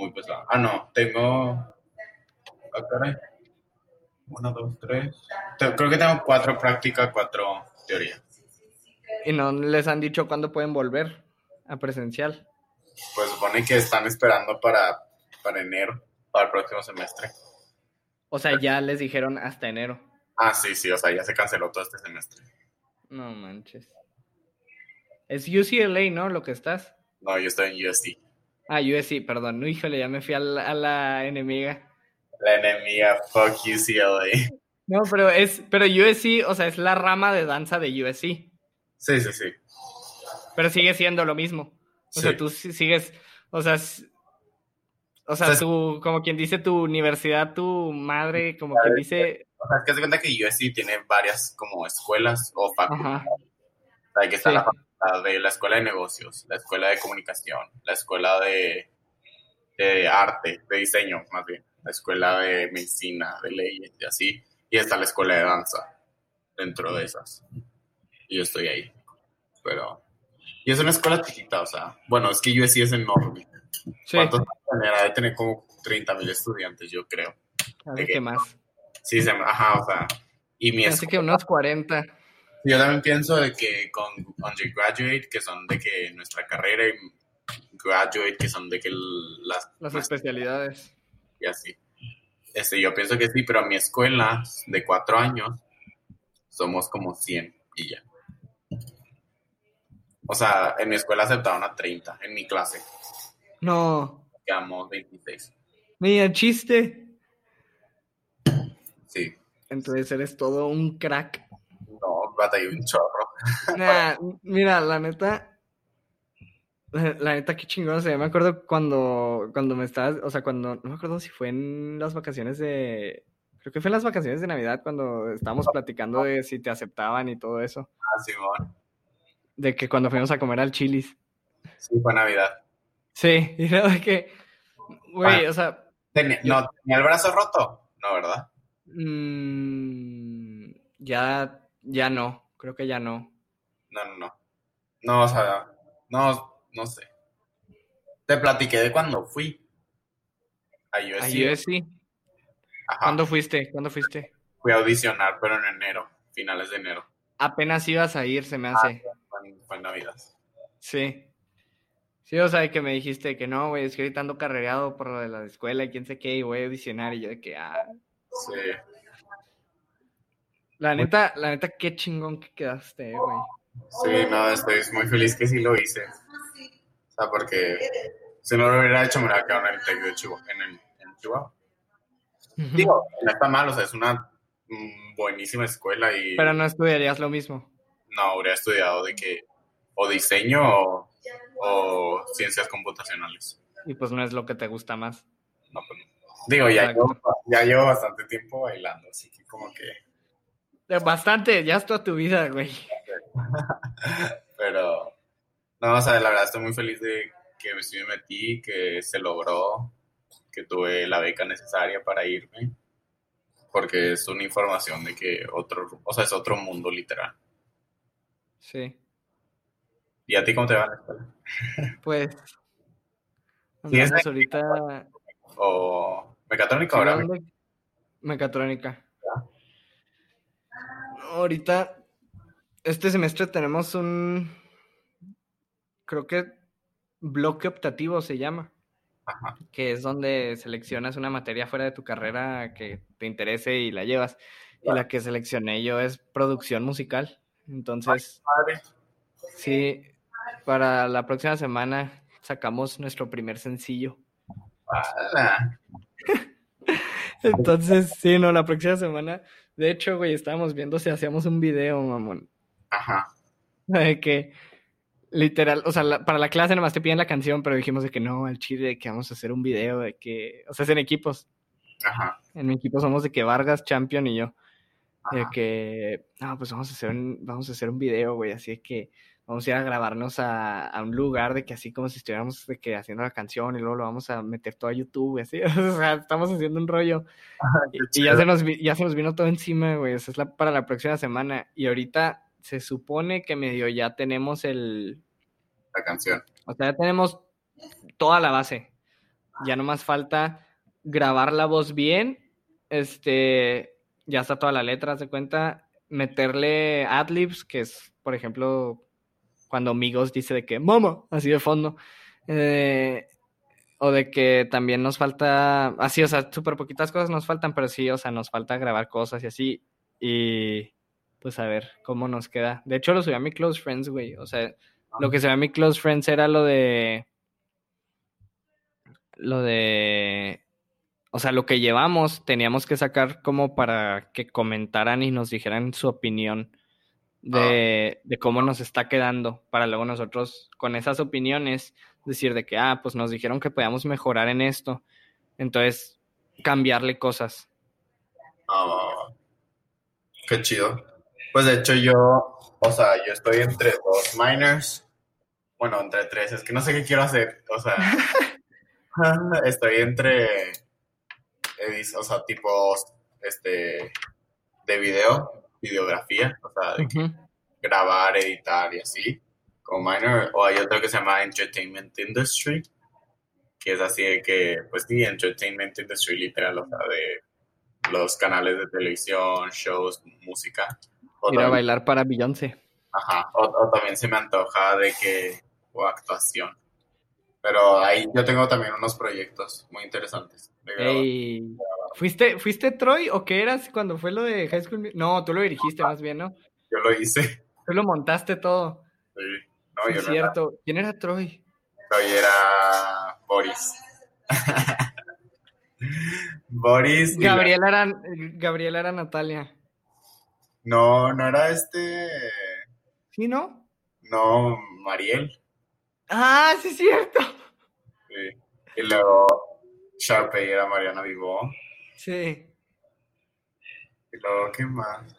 Muy pesado. Ah, no, tengo. Ah, caray. Uno, dos, tres. Creo que tengo cuatro práctica, cuatro teoría. ¿Y no les han dicho cuándo pueden volver a presencial? Pues supone que están esperando para, para enero, para el próximo semestre. O sea, ya les dijeron hasta enero. Ah, sí, sí, o sea, ya se canceló todo este semestre. No manches. Es UCLA, ¿no? Lo que estás. No, yo estoy en USD. Ah, USC, perdón. No, híjole, ya me fui a la, a la enemiga. La enemiga, fuck UCLA. No, pero es, pero USC, o sea, es la rama de danza de USC. Sí, sí, sí. Pero sigue siendo lo mismo. O Sí. sea, tú sigues, o sea, o sea, O sea, tu, como quien dice tu universidad, tu madre, como quien dice, O sea, es que se cuenta que USD tiene varias como escuelas o facultades. O sea, que está Sí. la facultad de la escuela de negocios, la escuela de comunicación, la escuela de, de arte, de diseño, más bien, la escuela de medicina, de leyes y así. Y está la escuela de danza dentro de esas. Y yo estoy ahí. Pero. Y es una escuela chiquita, o sea. Bueno, es que USC es enorme. sí, ¿Cuántos tendrá? de tener como 30 mil estudiantes, yo creo. a ver qué más. Sí, se ajá, o sea. Y mi Así que escuela- unos 40. Yo también pienso de que con undergraduate, que son de que nuestra carrera, y graduate, que son de que las, Las especialidades. y así. Este, yo pienso que sí, pero mi escuela de cuatro años somos como 100 y ya. O sea, en mi escuela aceptaron a 30, en mi clase No, quedamos 26. mira, chiste. Sí, Entonces eres todo un crack. Batallé un chorro. Nah, mira, la neta, la, neta, qué chingón. O sea, me acuerdo cuando, cuando me estabas, o sea, cuando, no me acuerdo si fue en las vacaciones de, creo que fue en las vacaciones de Navidad cuando estábamos platicando de si te aceptaban y todo eso. Ah, Simón. De que cuando fuimos a comer al Chili's. Sí, fue Navidad. Sí, y era de que, güey, o sea, Tenía, Yo- no, ¿tenía el brazo roto? No, ¿verdad? mm, ya, ya no, creo que ya no. No, no, no. No, o sea, no, no sé. Te platiqué de cuando fui a USC. A USC. Ajá. ¿Cuándo fuiste? ¿Cuándo fuiste? Fui a audicionar, pero en enero, finales de enero. Apenas ibas a ir, se me hace. Fue en, fue en Navidad. Sí. Sí, o sea, que me dijiste que no, güey, es que ahorita ando carreado por lo de la escuela y quién sé qué, y voy a audicionar, y yo de que, ah. Sí. La neta, la neta, qué chingón que quedaste, güey. Sí, no, estoy muy feliz que sí lo hice. O sea, porque si no lo hubiera hecho, me hubiera quedado en el Tec de Chihuahua. En, el, en Chihuahua. Digo, no está mal, o sea, es una mm, buenísima escuela y... Pero no estudiarías lo mismo. No, habría estudiado de que o diseño o, o ciencias computacionales. Y pues no es lo que te gusta más. No, pues no. Digo, ya llevo, ya llevo bastante tiempo bailando, así que como que... Bastante, ya es toda tu vida, güey. Pero, no, o sea, la verdad estoy muy feliz de que me me metí, que se logró, que tuve la beca necesaria para irme, porque es una información de que otro, o sea, es otro mundo literal. Sí. ¿Y a ti cómo te va la escuela? Pues, ¿Sí es ahorita... ¿O mecatrónica ahora? Mecatrónica. Ahorita, este semestre tenemos un, creo que bloque optativo se llama, Ajá. que es donde seleccionas una materia fuera de tu carrera que te interese y la llevas. Y la que seleccioné yo es producción musical. Entonces, Padre. sí, para la próxima semana sacamos nuestro primer sencillo. Entonces, sí, no, la próxima semana. De hecho, güey, estábamos viendo si hacíamos un video, mamón. Ajá. De que, literal, o sea, la- para la clase nomás te piden la canción, pero dijimos de que no, al chile, de que vamos a hacer un video, de que, o sea, es en equipos. Ajá. En mi equipo somos de que Vargas, Champion y yo. De que, no, pues vamos a hacer un, vamos a hacer un video, güey, así de que vamos a ir a grabarnos a, a un lugar de que así como si estuviéramos de que haciendo la canción y luego lo vamos a meter todo a YouTube, y así, o sea, estamos haciendo un rollo. Y, y ya, se nos, ya se nos vino todo encima, güey. Esa es la, para la próxima semana. Y ahorita se supone que medio ya tenemos el. La canción. O sea, ya tenemos toda la base. Ya nomás falta grabar la voz bien. Este. Ya está toda la letra, se cuenta. Meterle adlibs, que es, por ejemplo, cuando Migos dice de que ¡Mama! Así de fondo. Eh, o de que también nos falta, así, o sea, súper poquitas cosas nos faltan, pero sí, o sea, nos falta grabar cosas y así. Y pues a ver cómo nos queda. De hecho, lo subí a mi Close Friends, güey. O sea, lo que se a mi Close Friends era lo de. Lo de. O sea, lo que llevamos teníamos que sacar como para que comentaran y nos dijeran su opinión de, de cómo nos está quedando, para luego nosotros con esas opiniones decir de que, ah, pues nos dijeron que podíamos mejorar en esto, entonces cambiarle cosas. Ah, qué chido. Pues de hecho yo, o sea, yo estoy entre dos minors. Bueno, entre tres. Es que no sé qué quiero hacer. O sea, estoy entre, edis- o sea, tipo, este, de video, videografía. O sea, de Ujú. grabar, editar y así, como minor. O hay otro que se llama Entertainment Industry, que es así de que, pues sí, Entertainment Industry literal, o sea, de los canales de televisión, shows, música. O Ir a también, bailar para Beyoncé. ajá, o, o también se me antoja de que, o actuación. Pero ahí yo tengo también unos proyectos muy interesantes. de ¿Fuiste, ¿Fuiste Troy o qué eras cuando fue lo de High School? No, tú lo dirigiste más bien, ¿no? Yo lo hice. Tú lo montaste todo. Sí. No, Sí, yo es no era. cierto. ¿Quién era Troy? Hoy era Boris. Boris. y la- Gabriela era, Gabriela era Natalia. No, no era este. ¿Sí, no? No, Mariel. Ah, sí, es cierto. Sí. Y luego Sharpay era Mariana Vivó. Sí. Y luego, ¿qué más?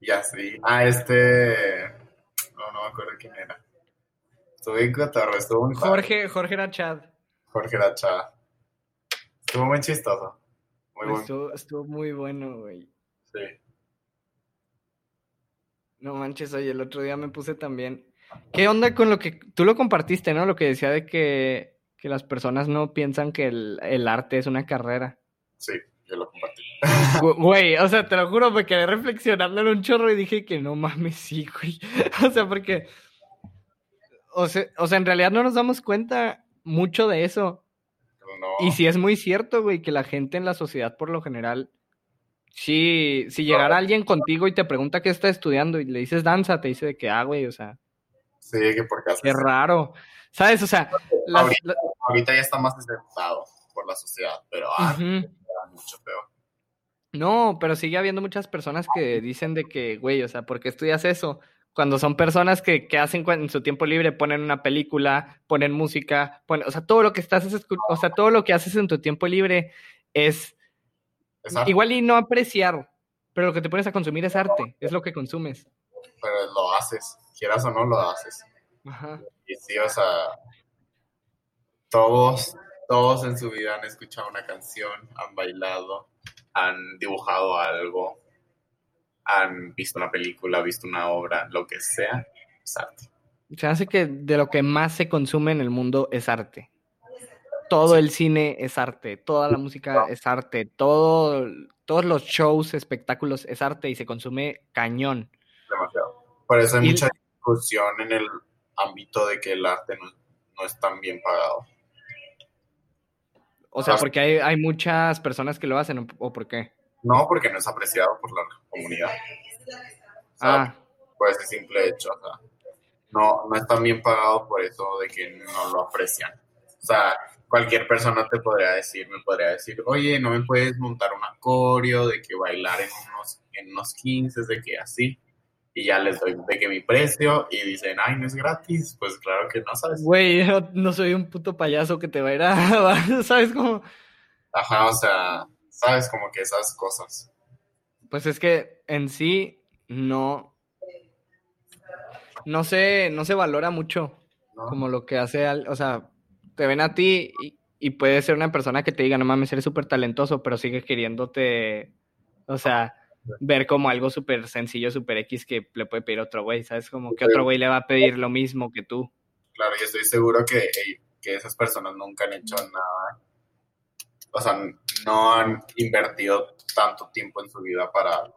Ya sí. Ah, este. No, no me acuerdo quién era. Estuvo en cotorro, estuvo padre. Jorge, Jorge era Chad. Jorge era chava. Estuvo muy chistoso. Muy bueno. Estuvo, estuvo muy bueno, güey. Sí. No manches, oye, el otro día me puse también. ¿Qué onda con lo que tú lo compartiste, no? Lo que decía de que, que las personas no piensan que el, el arte es una carrera. Sí, yo lo compartí. Güey, o sea, te lo juro, me quedé reflexionando en un chorro y dije que no mames, sí, güey. O sea, porque. o sea, o sea, en realidad no nos damos cuenta mucho de eso. No, Y sí es muy cierto, güey, que la gente en la sociedad por lo general, sí, si llegara alguien contigo y te pregunta qué está estudiando y le dices danza, te dice de que, ah, güey, o sea, sí, que porque haces qué raro. ¿Sabes? O sea, Ahorita- ya está más aceptado por la sociedad, pero ah, mucho peor. No, pero sigue habiendo muchas personas que dicen de que, güey, o sea, ¿por qué estudias eso? Cuando son personas que, que hacen en su tiempo libre, ponen una película, ponen música, ponen, o sea, todo lo que estás, o sea, todo lo que haces en tu tiempo libre es igual y no apreciar, pero lo que te pones a consumir es arte, es lo que consumes. pero lo haces, quieras o no, lo haces. Ajá. Y sí, o sea, todos, todos en su vida han escuchado una canción, han bailado, han dibujado algo, han visto una película, visto una obra, lo que sea, es arte. Se hace que de lo que más se consume en el mundo es arte. Todo el cine es arte, toda la música es arte, todo, todos los shows, espectáculos es arte y se consume cañón. Demasiado. Por eso hay Y- mucha discusión en el ámbito de que el arte no, no es tan bien pagado. O sea, Ah. porque hay, hay muchas personas que lo hacen, ¿o- ¿o por qué? No porque no es apreciado por la comunidad. O sea, Ah, por ese simple hecho. O sea, no, no es tan bien pagado por eso de que no lo aprecian. O sea, cualquier persona te podría decir, me podría decir, oye, no me puedes montar un coreo de que bailar en unos, en unos 15, de que así. Y ya les doy de que mi precio y dicen, ay, no es gratis. Pues claro que no, ¿sabes? güey, yo no soy un puto payaso que te va a ir a... ¿Sabes cómo? Ajá, o sea, sabes como que esas cosas. Pues es que en sí no... No se, no se valora mucho. ¿no? como lo que hace, al- o sea, te ven a ti y, y puede ser una persona que te diga, no mames, eres súper talentoso, pero sigue queriéndote, o sea, ver como algo súper sencillo, súper X que le puede pedir otro güey, ¿sabes? Como que otro güey le va a pedir lo mismo que tú. Claro, yo estoy seguro que, que esas personas nunca han hecho nada. O sea, no han invertido tanto tiempo en su vida para.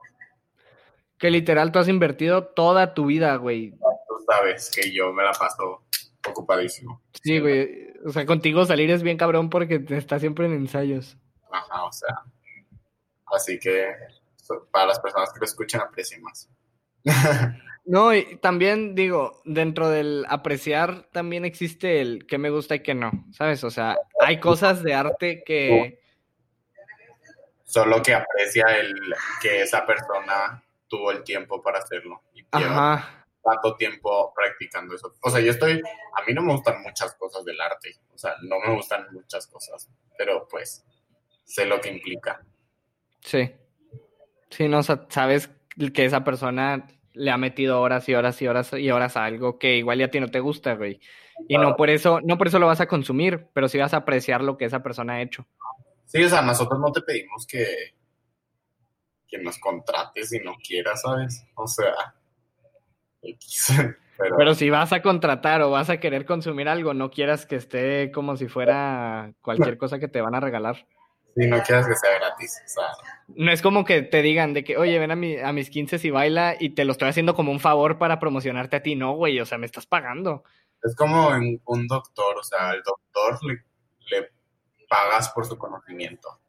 Que literal tú has invertido toda tu vida, güey. Tú sabes que yo me la paso ocupadísimo. Sí, güey. O sea, contigo salir es bien cabrón porque te estás siempre en ensayos. Ajá, o sea. Así que para las personas que lo escuchan, aprecien más. No, y también digo, dentro del apreciar también existe el que me gusta y que no, ¿sabes? O sea, hay cosas de arte que... Solo que aprecia el que esa persona tuvo el tiempo para hacerlo. Y lleva tanto tiempo practicando eso. O sea, yo estoy, a mí no me gustan muchas cosas del arte, o sea, no me gustan muchas cosas, pero pues sé lo que implica. Sí. Sí, no, o sea, sabes que esa persona le ha metido horas y horas y horas y horas a algo que igual ya a ti no te gusta, güey. Y no por eso, no por eso lo vas a consumir, pero sí vas a apreciar lo que esa persona ha hecho. Sí, o sea, nosotros no te pedimos que, que nos contrates si no quieras, ¿sabes? O sea. Pero, Pero si vas a contratar o vas a querer consumir algo, no quieras que esté como si fuera cualquier cosa que te van a regalar. Si no quieras que sea gratis, o sea, No es como que te digan de que, oye, ven a, mi, a mis 15 y baila y te lo estoy haciendo como un favor para promocionarte a ti. No, güey, o sea, me estás pagando. es como en un doctor, o sea, al doctor le, le pagas por su conocimiento,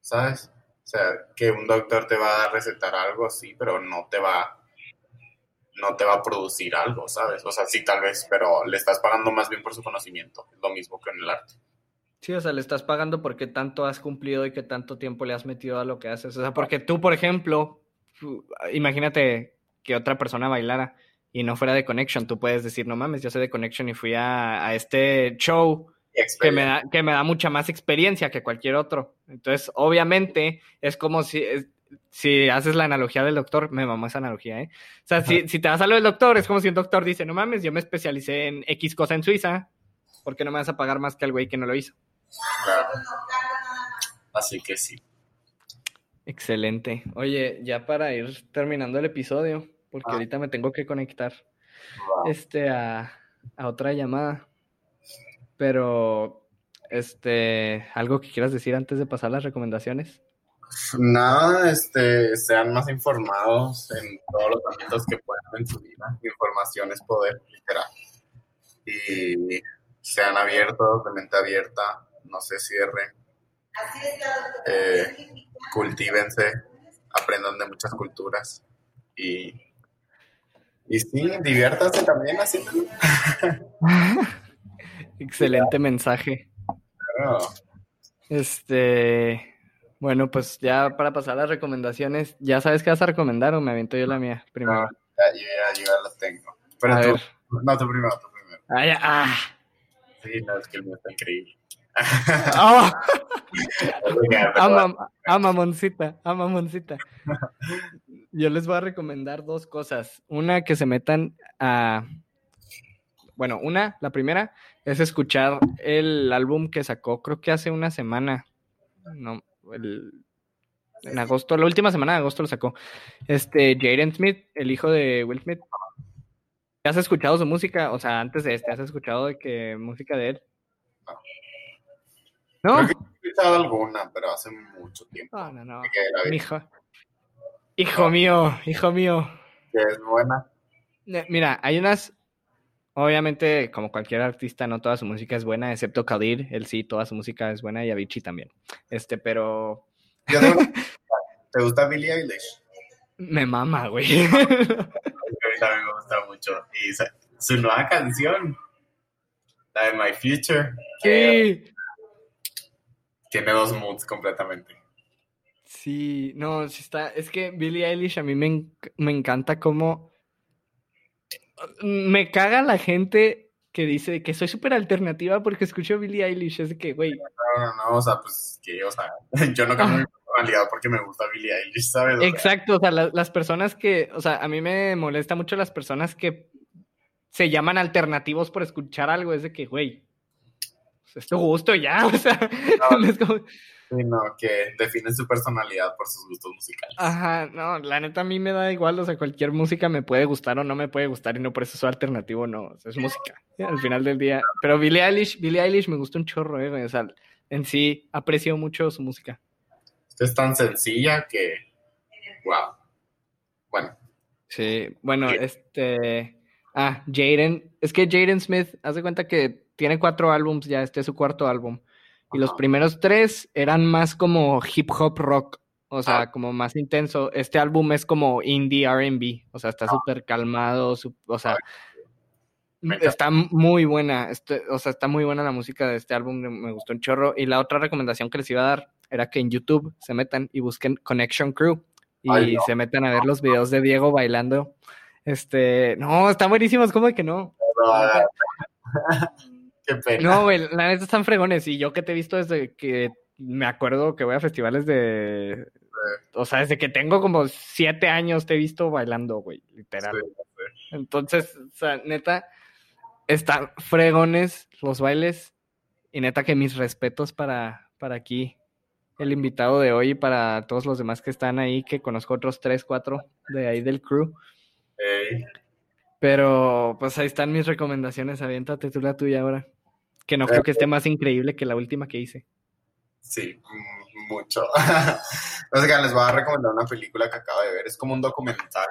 ¿sabes? O sea, que un doctor te va a recetar algo, sí, pero no te va no te va a producir algo, ¿sabes? O sea, sí, tal vez, pero le estás pagando más bien por su conocimiento. Es lo mismo que en el arte. Sí, o sea, le estás pagando porque tanto has cumplido y que tanto tiempo le has metido a lo que haces. O sea, porque tú, por ejemplo, imagínate que otra persona bailara y no fuera de Connection, tú puedes decir, no mames, yo soy de Connection y fui a, a este show que me, da, que me da mucha más experiencia que cualquier otro. Entonces, obviamente, es como si, es- si haces la analogía del doctor, me mamó esa analogía, ¿eh? O sea, si, si te vas a lo del doctor, es como si un doctor dice, no mames, yo me especialicé en X cosa en Suiza, ¿por qué no me vas a pagar más que al güey que no lo hizo? Claro. Así que sí. Excelente. Oye, ya para ir terminando el episodio, porque Ah. ahorita me tengo que conectar este a, a otra llamada. Pero este, algo que quieras decir antes de pasar las recomendaciones. Nada, este, sean más informados en todos los ámbitos que puedan en su vida. Información es poder, literal. Y sean abiertos, de mente abierta, no se cierren. Eh, cultívense, aprendan de muchas culturas y, y sí, diviértanse también así. Excelente mensaje. Este, bueno, pues ya para pasar a las recomendaciones, ¿ya sabes qué vas a recomendar o me aviento yo la mía primero? No, ya, yo, ya, yo ya las tengo. Pero A tú, ver. no, tú primero, tú primero. Ah, ya, ah. Sí, no, es que el mío está increíble. Oh, ah, mam- ah, mamoncita, ah, mamoncita. Yo les voy a recomendar dos cosas. Una, que se metan a... Bueno, una, la primera, es escuchar el álbum que sacó, creo que hace una semana. No, el- en agosto, la última semana de agosto lo sacó. Este, Jaden Smith, el hijo de Will Smith. ¿Has escuchado su música? O sea, antes de este, ¿has escuchado de que música de él? ¿No? Creo que he escuchado alguna, pero hace mucho tiempo. No, no, no. Que la vi, Hijo. Hijo mío, hijo mío. que es buena. Mira, hay unas. Obviamente, como cualquier artista, no toda su música es buena, excepto Khalid, él sí, toda su música es buena y Avicii también. Este, pero Yo tengo una- ¿Te gusta Billie Eilish? me mama, güey. A mí también me gusta mucho. Y su nueva canción, la de My Future, Sí, tiene dos moods completamente. sí, no, sí está. Es que Billie Eilish a mí me, enc- me encanta cómo. Me caga la gente que dice que soy súper alternativa porque escucho Billie Eilish. Es de que, güey, No, no, no, o sea, pues que, o sea, yo no cambio mi personalidad porque me gusta Billie Eilish, ¿sabes? O sea, Exacto, o sea, la- las personas que, o sea, a mí me molesta mucho las personas que se llaman alternativos por escuchar algo, es de que, güey, es tu gusto ya, o sea, No. no es como- sí, no, que definen su personalidad por sus gustos musicales. ajá, no, la neta a mí me da igual, o sea, cualquier música me puede gustar o no me puede gustar y no por eso soy alternativo, no, o sea, es música, ¿sí? al final del día, pero Billie Eilish, Billie Eilish me gusta un chorro, eh, güey, o sea, en sí aprecio mucho su música. Es tan sencilla que, wow. Bueno, Sí, bueno, este. Ah, Jaden. Es que Jaden Smith, haz de cuenta que tiene cuatro álbums, ya este es su cuarto álbum. Y los primeros tres eran más como hip hop rock, o sea, Ah. como más intenso. Este álbum es como indie RB, o sea, está Ah. súper calmado, su- o sea, está muy buena, este, o sea, está muy buena la música de este álbum, me- gustó un chorro. Y la otra recomendación que les iba a dar era que en YouTube se metan y busquen Connection Crew y Ay, no. se metan a ver los videos de Diego bailando. Este, no, están buenísimos, ¿cómo de que no? ah, qué pena. No, güey, la neta están fregones. Y yo que te he visto desde que me acuerdo que voy a festivales de. O sea, desde que tengo como siete años te he visto bailando, güey, literal. Sí, sí. Entonces, o sea, neta, están fregones los bailes. Y neta que mis respetos para, para aquí, el invitado de hoy y para todos los demás que están ahí, que conozco otros tres, cuatro de ahí del crew. Pero pues ahí están mis recomendaciones. Aviéntate tú la tuya ahora. Que no creo que esté más increíble que la última que hice. Sí, mucho. no sé qué, les voy a recomendar una película que acabo de ver. Es como un documental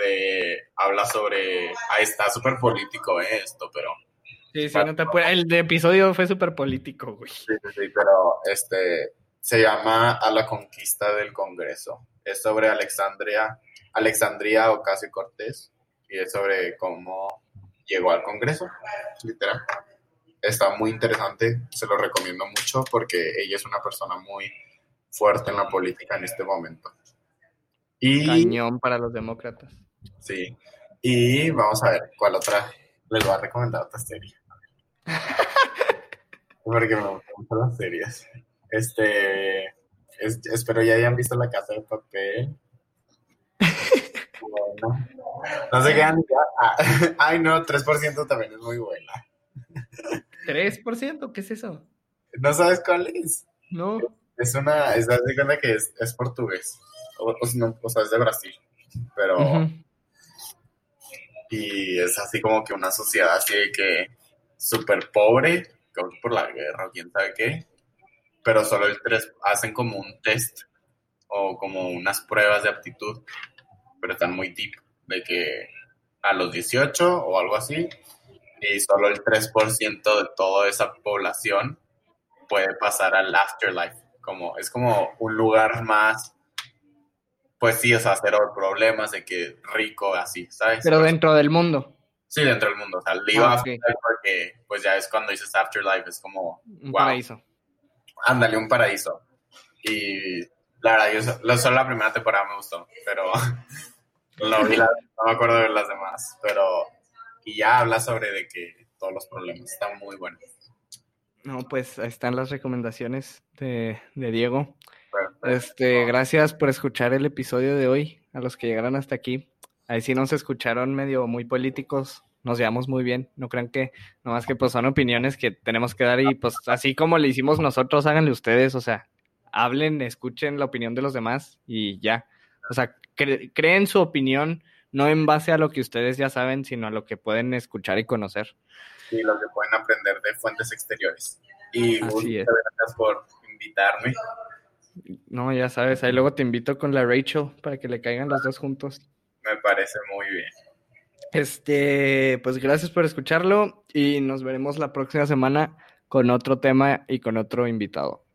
de. Habla sobre. Ahí está súper político eh, esto, pero. Sí, sí, no te puedo- El de episodio fue súper político, güey. Sí, sí, sí, pero este. Se llama A la conquista del Congreso. Es sobre Alexandria, Alexandria Ocasio Cortés. Y es sobre cómo llegó al Congreso, literal. Está muy interesante, se lo recomiendo mucho porque ella es una persona muy fuerte en la política en este momento. Y Cañón para los demócratas. sí, y vamos a ver cuál otra les voy a recomendar otra serie. Porque me gustan las series. Este, es- espero ya hayan visto La Casa de Papel. Bueno, no se quedan ya. Ah, ay, no, 3% también es muy buena. ¿3%? ¿Qué es eso? ¿No sabes cuál es? No. Es una, es de cuenta que es, es portugués. O, o si no, o sea, es de Brasil. Pero, y es así como que una sociedad así de que súper pobre, por la guerra o quién sabe qué. Pero solo el 3, hacen como un test o como unas pruebas de aptitud, pero están muy deep, de que a los 18 o algo así, y solo el 3% de toda esa población puede pasar al afterlife. Como, es como un lugar más, pues sí, o sea, cero problemas de que rico, así, ¿sabes? Pero dentro del mundo. Sí, dentro del mundo. O sea, digo Ah, ok. afterlife porque, pues ya es cuando dices afterlife, es como, Un wow, paraíso. ándale, un paraíso. Y la verdad, yo so- lo- solo la primera temporada me gustó, pero no, vi la- no me acuerdo de las demás. Pero, y ya habla sobre de que todos los problemas están muy buenos. No, pues ahí están las recomendaciones de, de Diego. Este, gracias por escuchar el episodio de hoy, a los que llegaron hasta aquí. Ahí sí nos escucharon medio muy políticos, nos llevamos muy bien. No crean que, nomás que pues son opiniones que tenemos que dar y pues así como le hicimos nosotros, háganle ustedes, o sea, hablen, escuchen la opinión de los demás y ya. O sea, cre- creen su opinión no en base a lo que ustedes ya saben, sino a lo que pueden escuchar y conocer. y lo que pueden aprender de fuentes exteriores. Y muchas gracias por invitarme. No, ya sabes, ahí luego te invito con la Rachel para que le caigan los dos juntos. Me parece muy bien. Este, pues gracias por escucharlo y nos veremos la próxima semana con otro tema y con otro invitado.